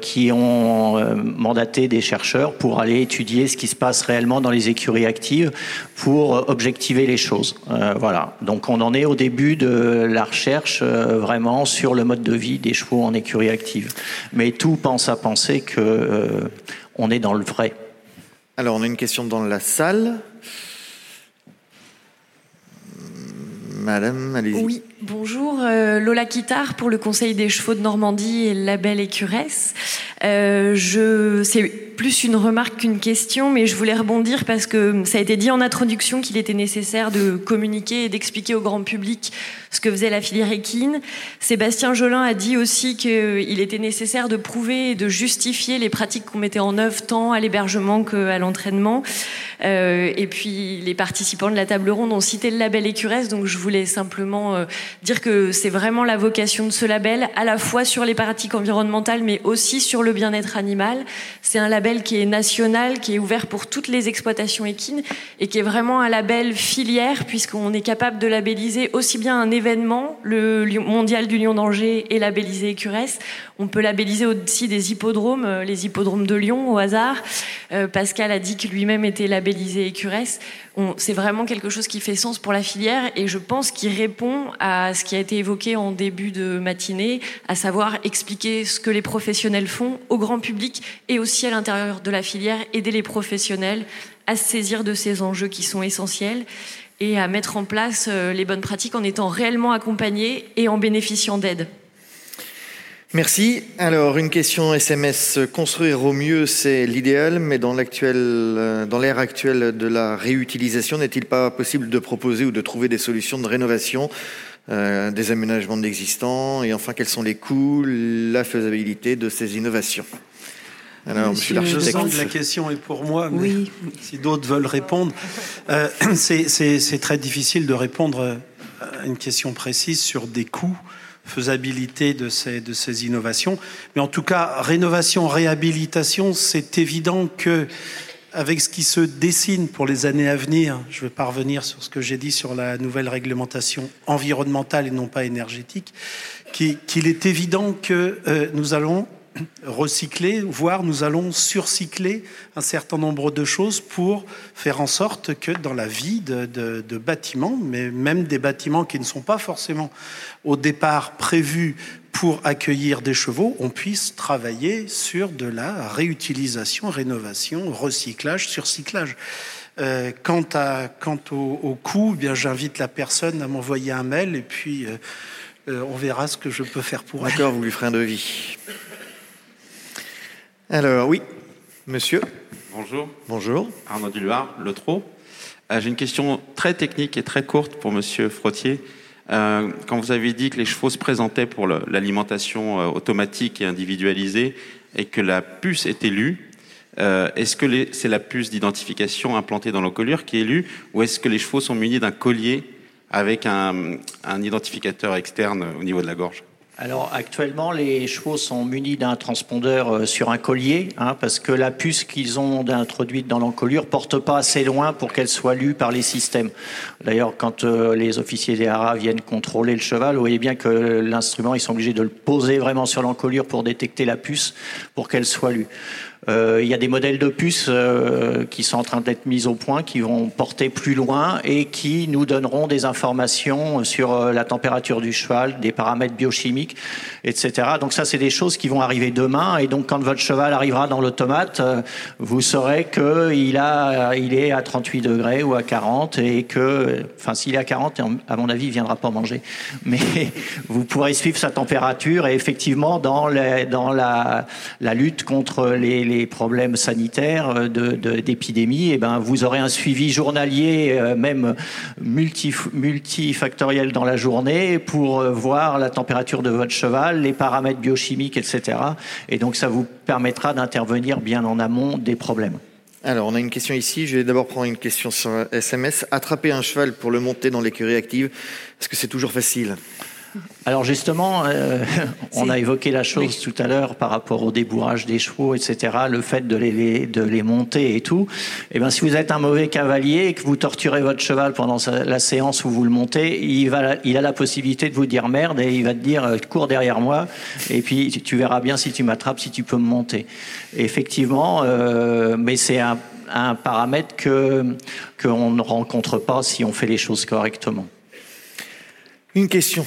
qui ont mandaté des chercheurs pour aller étudier ce qui se passe réellement dans les écuries actives pour objectiver les choses. voilà. Donc, on en est au début de la recherche vraiment sur le mode de vie des chevaux en écurie active. Mais tout pense à penser que euh, on est dans le vrai. Alors, on a une question dans la salle. Madame, allez-y. Oui, bonjour. Euh, Lola Kittard pour le Conseil des chevaux de Normandie et le label Écuresse. Euh, je, c'est plus une remarque qu'une question, mais je voulais rebondir parce que ça a été dit en introduction qu'il était nécessaire de communiquer et d'expliquer au grand public ce que faisait la filière équine. Sébastien Jolin a dit aussi qu'il était nécessaire de prouver et de justifier les pratiques qu'on mettait en œuvre tant à l'hébergement qu'à l'entraînement. Euh, et puis les participants de la table ronde ont cité le label Écuresse, donc je voulais simplement euh, dire que c'est vraiment la vocation de ce label, à la fois sur les pratiques environnementales, mais aussi sur le bien-être animal. C'est un label qui est national, qui est ouvert pour toutes les exploitations équines et qui est vraiment un label filière puisqu'on est capable de labelliser aussi bien un événement, le mondial du Lion d'Angers est labellisé Écuresse. On peut labelliser aussi des hippodromes, euh, les hippodromes de Lyon au hasard. Euh, Pascal a dit que lui-même était labellisé Écuresse. C'est vraiment quelque chose qui fait sens pour la filière et je pense qu'il répond à ce qui a été évoqué en début de matinée, à savoir expliquer ce que les professionnels font au grand public et aussi à l'intérieur de la filière, aider les professionnels à se saisir de ces enjeux qui sont essentiels et à mettre en place euh, les bonnes pratiques en étant réellement accompagnés et en bénéficiant d'aide. Merci. Alors, une question SMS. Construire au mieux, c'est l'idéal, mais dans euh, dans l'ère actuelle de la réutilisation, n'est-il pas possible de proposer ou de trouver des solutions de rénovation, euh, des aménagements d'existants, et enfin, quels sont les coûts, la faisabilité de ces innovations? Alors, monsieur, l'architecte. Je que la question est pour moi, mais oui. si d'autres veulent répondre, euh, c'est très difficile de répondre à une question précise sur des coûts faisabilité de ces, de ces innovations. Mais en tout cas, rénovation, réhabilitation, c'est évident que avec ce qui se dessine pour les années à venir, je vais pas revenir sur ce que j'ai dit sur la nouvelle réglementation environnementale et non pas énergétique, qu'il est évident que euh, nous allons recycler, voire nous allons surcycler un certain nombre de choses pour faire en sorte que dans la vie de, bâtiments, mais même des bâtiments qui ne sont pas forcément au départ prévus pour accueillir des chevaux, on puisse travailler sur de la réutilisation, rénovation, recyclage, surcyclage. Euh, quant, à, quant au, coût, eh bien j'invite la personne à m'envoyer un mail et puis euh, euh, on verra ce que je peux faire pour elle. D'accord, vous lui ferez un devis. Alors oui, monsieur. Bonjour. Bonjour. Arnaud Duluard, le trot. Euh, j'ai une question très technique et très courte pour monsieur Frottier. Euh, quand vous avez dit que les chevaux se présentaient pour l'alimentation euh, automatique et individualisée et que la puce était lue, est-ce que c'est la puce d'identification implantée dans l'encolure qui est lue ou est-ce que les chevaux sont munis d'un collier avec un identificateur externe au niveau de la gorge? Alors actuellement, les chevaux sont munis d'un transpondeur euh, sur un collier, hein, parce que la puce qu'ils ont introduite dans l'encolure porte pas assez loin pour qu'elle soit lue par les systèmes. D'ailleurs, quand euh, les officiers des haras viennent contrôler le cheval, vous voyez bien que l'instrument, ils sont obligés de le poser vraiment sur l'encolure pour détecter la puce, pour qu'elle soit lue. Euh, il y a des modèles de puces euh, qui sont en train d'être mis au point, qui vont porter plus loin et qui nous donneront des informations sur euh, la température du cheval, des paramètres biochimiques, etc. Donc ça, c'est des choses qui vont arriver demain. Et donc, quand votre cheval arrivera dans l'automate, vous saurez qu'il il est à 38 degrés ou à 40 et que, enfin, s'il est à 40, à mon avis, il viendra pas manger. Mais vous pourrez suivre sa température et effectivement, dans, la, lutte contre les problèmes sanitaires euh, d'épidémie, de, eh ben, vous aurez un suivi journalier, euh, même multi, multifactoriel dans la journée, pour euh, voir la température de votre cheval, les paramètres biochimiques, etc. Et donc, ça vous permettra d'intervenir bien en amont des problèmes. Alors, on a une question ici. Je vais d'abord prendre une question sur SMS. Attraper un cheval pour le monter dans l'écurie active, est-ce que c'est toujours facile? Alors justement, euh, on a évoqué la chose tout à l'heure par rapport au débourrage des chevaux, etc., le fait de les, de les monter et tout. Eh bien, si vous êtes un mauvais cavalier et que vous torturez votre cheval pendant la séance où vous le montez, il, va, il a la possibilité de vous dire merde et il va te dire euh, cours derrière moi et puis tu verras bien si tu m'attrapes, si tu peux me monter. effectivement, euh, mais c'est un, un paramètre que qu'on ne rencontre pas si on fait les choses correctement. Une question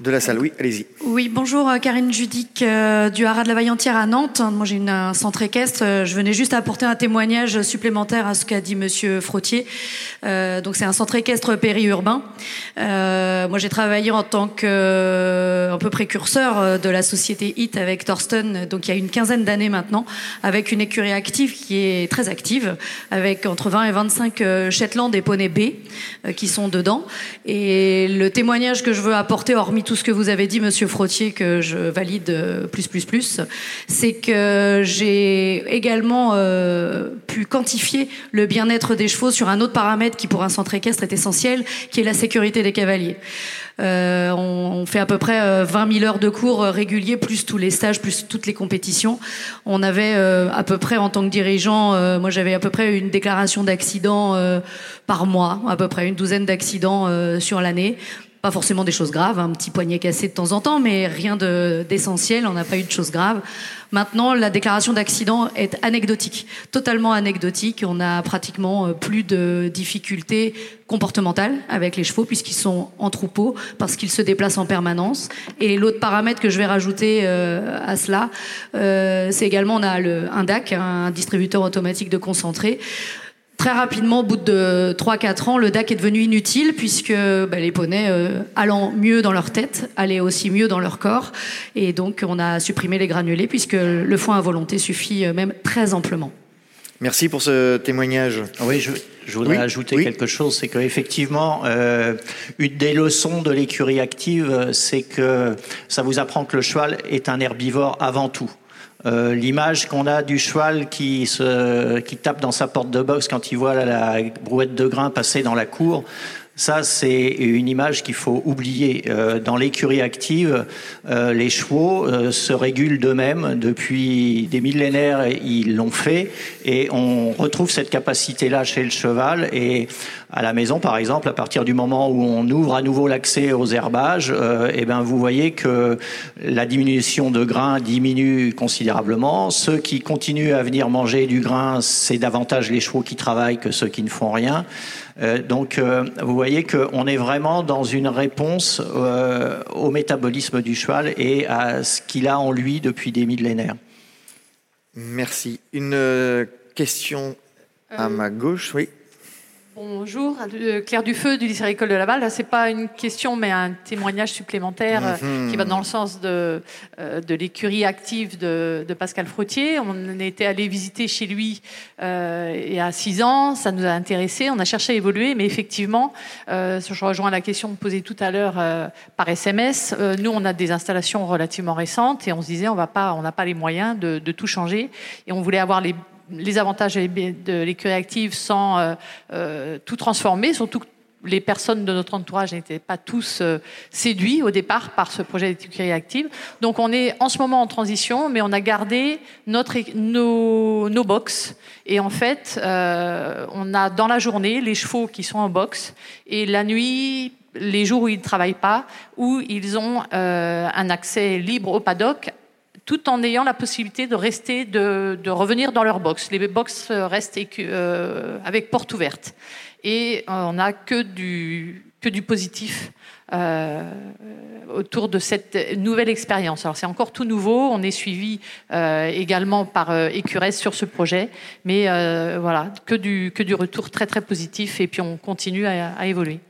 de la salle, oui, allez-y. Oui, bonjour, euh, Karine Judic euh, du Haras de la Vaillantière à Nantes. Moi, j'ai un centre équestre. Euh, je venais juste apporter un témoignage supplémentaire à ce qu'a dit Monsieur Frottier. Donc, c'est un centre équestre périurbain. Moi, j'ai travaillé en tant que un peu précurseur de la société HIT avec Thorsten, donc il y a une quinzaine d'années maintenant, avec une écurie active qui est très active, avec entre 20 et 25 Shetland et poney B qui sont dedans. Et le témoignage que je veux apporter, hormis tout ce que vous avez dit, Monsieur Frottier, que je valide euh, plus plus plus. C'est que j'ai également euh, pu quantifier le bien-être des chevaux sur un autre paramètre qui, pour un centre équestre, est essentiel, qui est la sécurité des cavaliers. Euh, on, fait à peu près 20 000 heures de cours réguliers, plus tous les stages, plus toutes les compétitions. On avait à peu près, en tant que dirigeant, moi j'avais à peu près une déclaration d'accident par mois, à peu près une douzaine d'accidents sur l'année. Pas forcément des choses graves, un petit poignet cassé de temps en temps, mais rien d'essentiel, on n'a pas eu de choses graves. Maintenant, la déclaration d'accident est anecdotique, totalement anecdotique. On a pratiquement euh, plus de difficultés comportementales avec les chevaux puisqu'ils sont en troupeau, parce qu'ils se déplacent en permanence. Et l'autre paramètre que je vais rajouter euh, à cela, euh, c'est également on a un DAC, un distributeur automatique de concentré. Très rapidement, au bout de 3-4 ans, le DAC est devenu inutile puisque bah, les poneys, euh, allant mieux dans leur tête, allaient aussi mieux dans leur corps. Et donc, on a supprimé les granulés puisque le foin à volonté suffit euh, même très amplement. Merci pour ce témoignage. Oui, je, voudrais ajouter quelque chose, c'est qu'effectivement, euh, une des leçons de l'écurie active, c'est que ça vous apprend que le cheval est un herbivore avant tout. Euh, l'image qu'on a du cheval qui, tape dans sa porte de boxe quand il voit la brouette de grain passer dans la cour, ça, c'est une image qu'il faut oublier. Euh, dans l'écurie active, euh, les chevaux euh, se régulent d'eux-mêmes. Depuis des millénaires, ils l'ont fait. Et on retrouve cette capacité-là chez le cheval. Et à la maison, par exemple, à partir du moment où on ouvre à nouveau l'accès aux herbages, eh ben, vous voyez que la diminution de grains diminue considérablement. Ceux qui continuent à venir manger du grain, c'est davantage les chevaux qui travaillent que ceux qui ne font rien. Euh, donc, euh, vous voyez qu'on est vraiment dans une réponse euh, au métabolisme du cheval et à ce qu'il a en lui depuis des millénaires. Merci. Une question à ma gauche, oui. Bonjour, euh, Claire Dufeu du lycée agricole de Laval. Ce n'est pas une question, mais un témoignage supplémentaire euh, mhm. qui va dans le sens de, euh, de l'écurie active de, Pascal Frottier. On était allé visiter chez lui il y a six ans. Ça nous a intéressés. On a cherché à évoluer, mais effectivement, je rejoins la question posée tout à l'heure par SMS. nous, on a des installations relativement récentes et on se disait, on n'a pas les moyens de, de tout changer et on voulait avoir les les avantages de l'écurie active sans euh, euh, tout transformer, surtout que les personnes de notre entourage n'étaient pas tous euh, séduits au départ par ce projet d'écurie active. Donc on est en ce moment en transition, mais on a gardé notre, nos, nos box. Et en fait, on a dans la journée les chevaux qui sont en box et la nuit, les jours où ils ne travaillent pas, où ils ont un accès libre au paddock tout en ayant la possibilité de rester, de, revenir dans leur box. Les box restent euh, avec porte ouverte. Et euh, on n'a que du, positif euh, autour de cette nouvelle expérience. Alors c'est encore tout nouveau, on est suivi également par Écurès sur ce projet, mais voilà, que du retour très très positif et puis on continue à évoluer.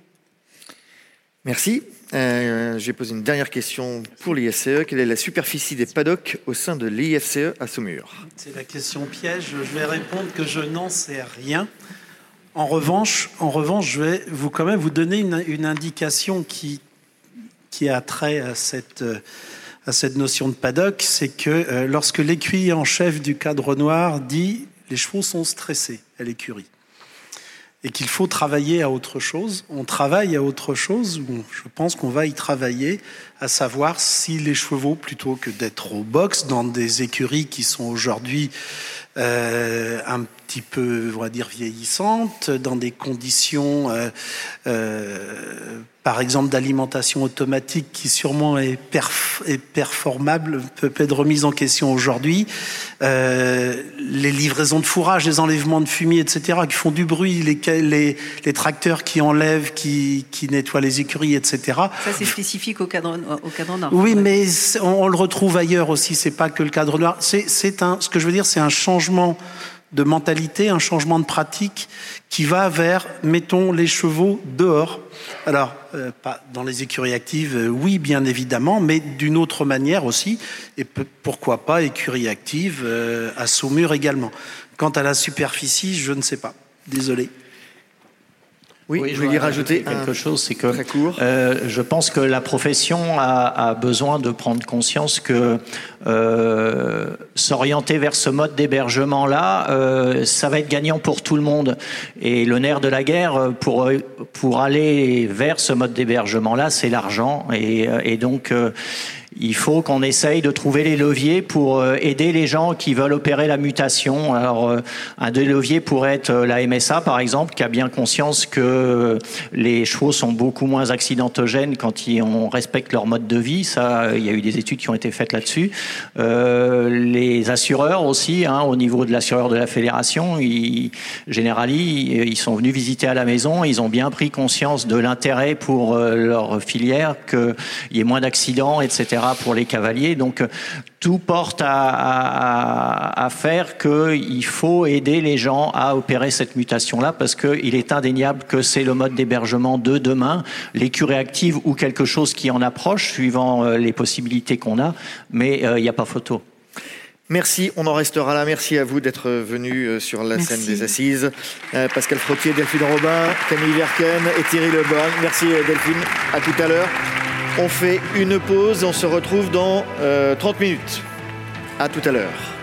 Merci. Euh, J'ai posé une dernière question pour l'IFCE. Quelle est la superficie des paddocks au sein de l'IFCE à Saumur C'est la question piège. Je vais répondre que je n'en sais rien. En revanche, en revanche, je vais vous quand même vous donner une, indication qui, qui a trait à cette, à cette notion de paddock, c'est que euh, lorsque l'écuyer en chef du cadre noir dit les chevaux sont stressés à l'écurie et qu'il faut travailler à autre chose. On travaille à autre chose, je pense qu'on va y travailler, à savoir si les chevaux, plutôt que d'être au box dans des écuries qui sont aujourd'hui euh, un petit peu, on va dire, vieillissantes, dans des conditions, euh, euh, par exemple, d'alimentation automatique qui sûrement est, performable, peut être remise en question aujourd'hui. Euh, les livraisons de fourrage, les enlèvements de fumier, etc., qui font du bruit, les, les, tracteurs qui enlèvent, qui, qui, nettoient les écuries, etc. Ça, c'est spécifique au cadre, au cadre nord. Oui, mais on, le retrouve ailleurs aussi, c'est pas que le cadre noir. C'est un, ce que je veux dire, c'est un changement de mentalité, un changement de pratique qui va vers, mettons, les chevaux dehors. Alors, euh, pas dans les écuries actives, euh, oui, bien évidemment, mais d'une autre manière aussi, et pourquoi pas écurie active euh, à Saumur également. Quant à la superficie, je ne sais pas. Désolé. Oui, je voulais y rajouter quelque chose, c'est que. Euh, je pense que la profession a, a, besoin de prendre conscience que euh, s'orienter vers ce mode d'hébergement-là, euh, ça va être gagnant pour tout le monde. Et le nerf de la guerre, pour, pour aller vers ce mode d'hébergement-là, c'est l'argent. Et, et, donc, euh, il faut qu'on essaye de trouver les leviers pour euh, aider les gens qui veulent opérer la mutation. Alors, euh, un des leviers pourrait être euh, la MSA, par exemple, qui a bien conscience que les chevaux sont beaucoup moins accidentogènes quand on respecte leur mode de vie. Ça, il y a eu des études qui ont été faites là-dessus. Les assureurs aussi, hein, au niveau de l'assureur de la fédération, ils, Generali, ils sont venus visiter à la maison. Ils ont bien pris conscience de l'intérêt pour leur filière qu'il y ait moins d'accidents, etc pour les cavaliers. Donc tout porte à, à, à faire qu'il faut aider les gens à opérer cette mutation-là parce qu'il est indéniable que c'est le mode d'hébergement de demain, l'écurie active ou quelque chose qui en approche suivant euh, les possibilités qu'on a, mais euh, il n'y a pas photo. Merci, on en restera là. Merci à vous d'être venu euh, sur la Merci. scène des Assises. Pascal Frottier, Delphine Robin, Camille Verken et Thierry Leborgne. Merci Delphine, à tout à l'heure. On fait une pause, on se retrouve dans euh, 30 minutes. À tout à l'heure.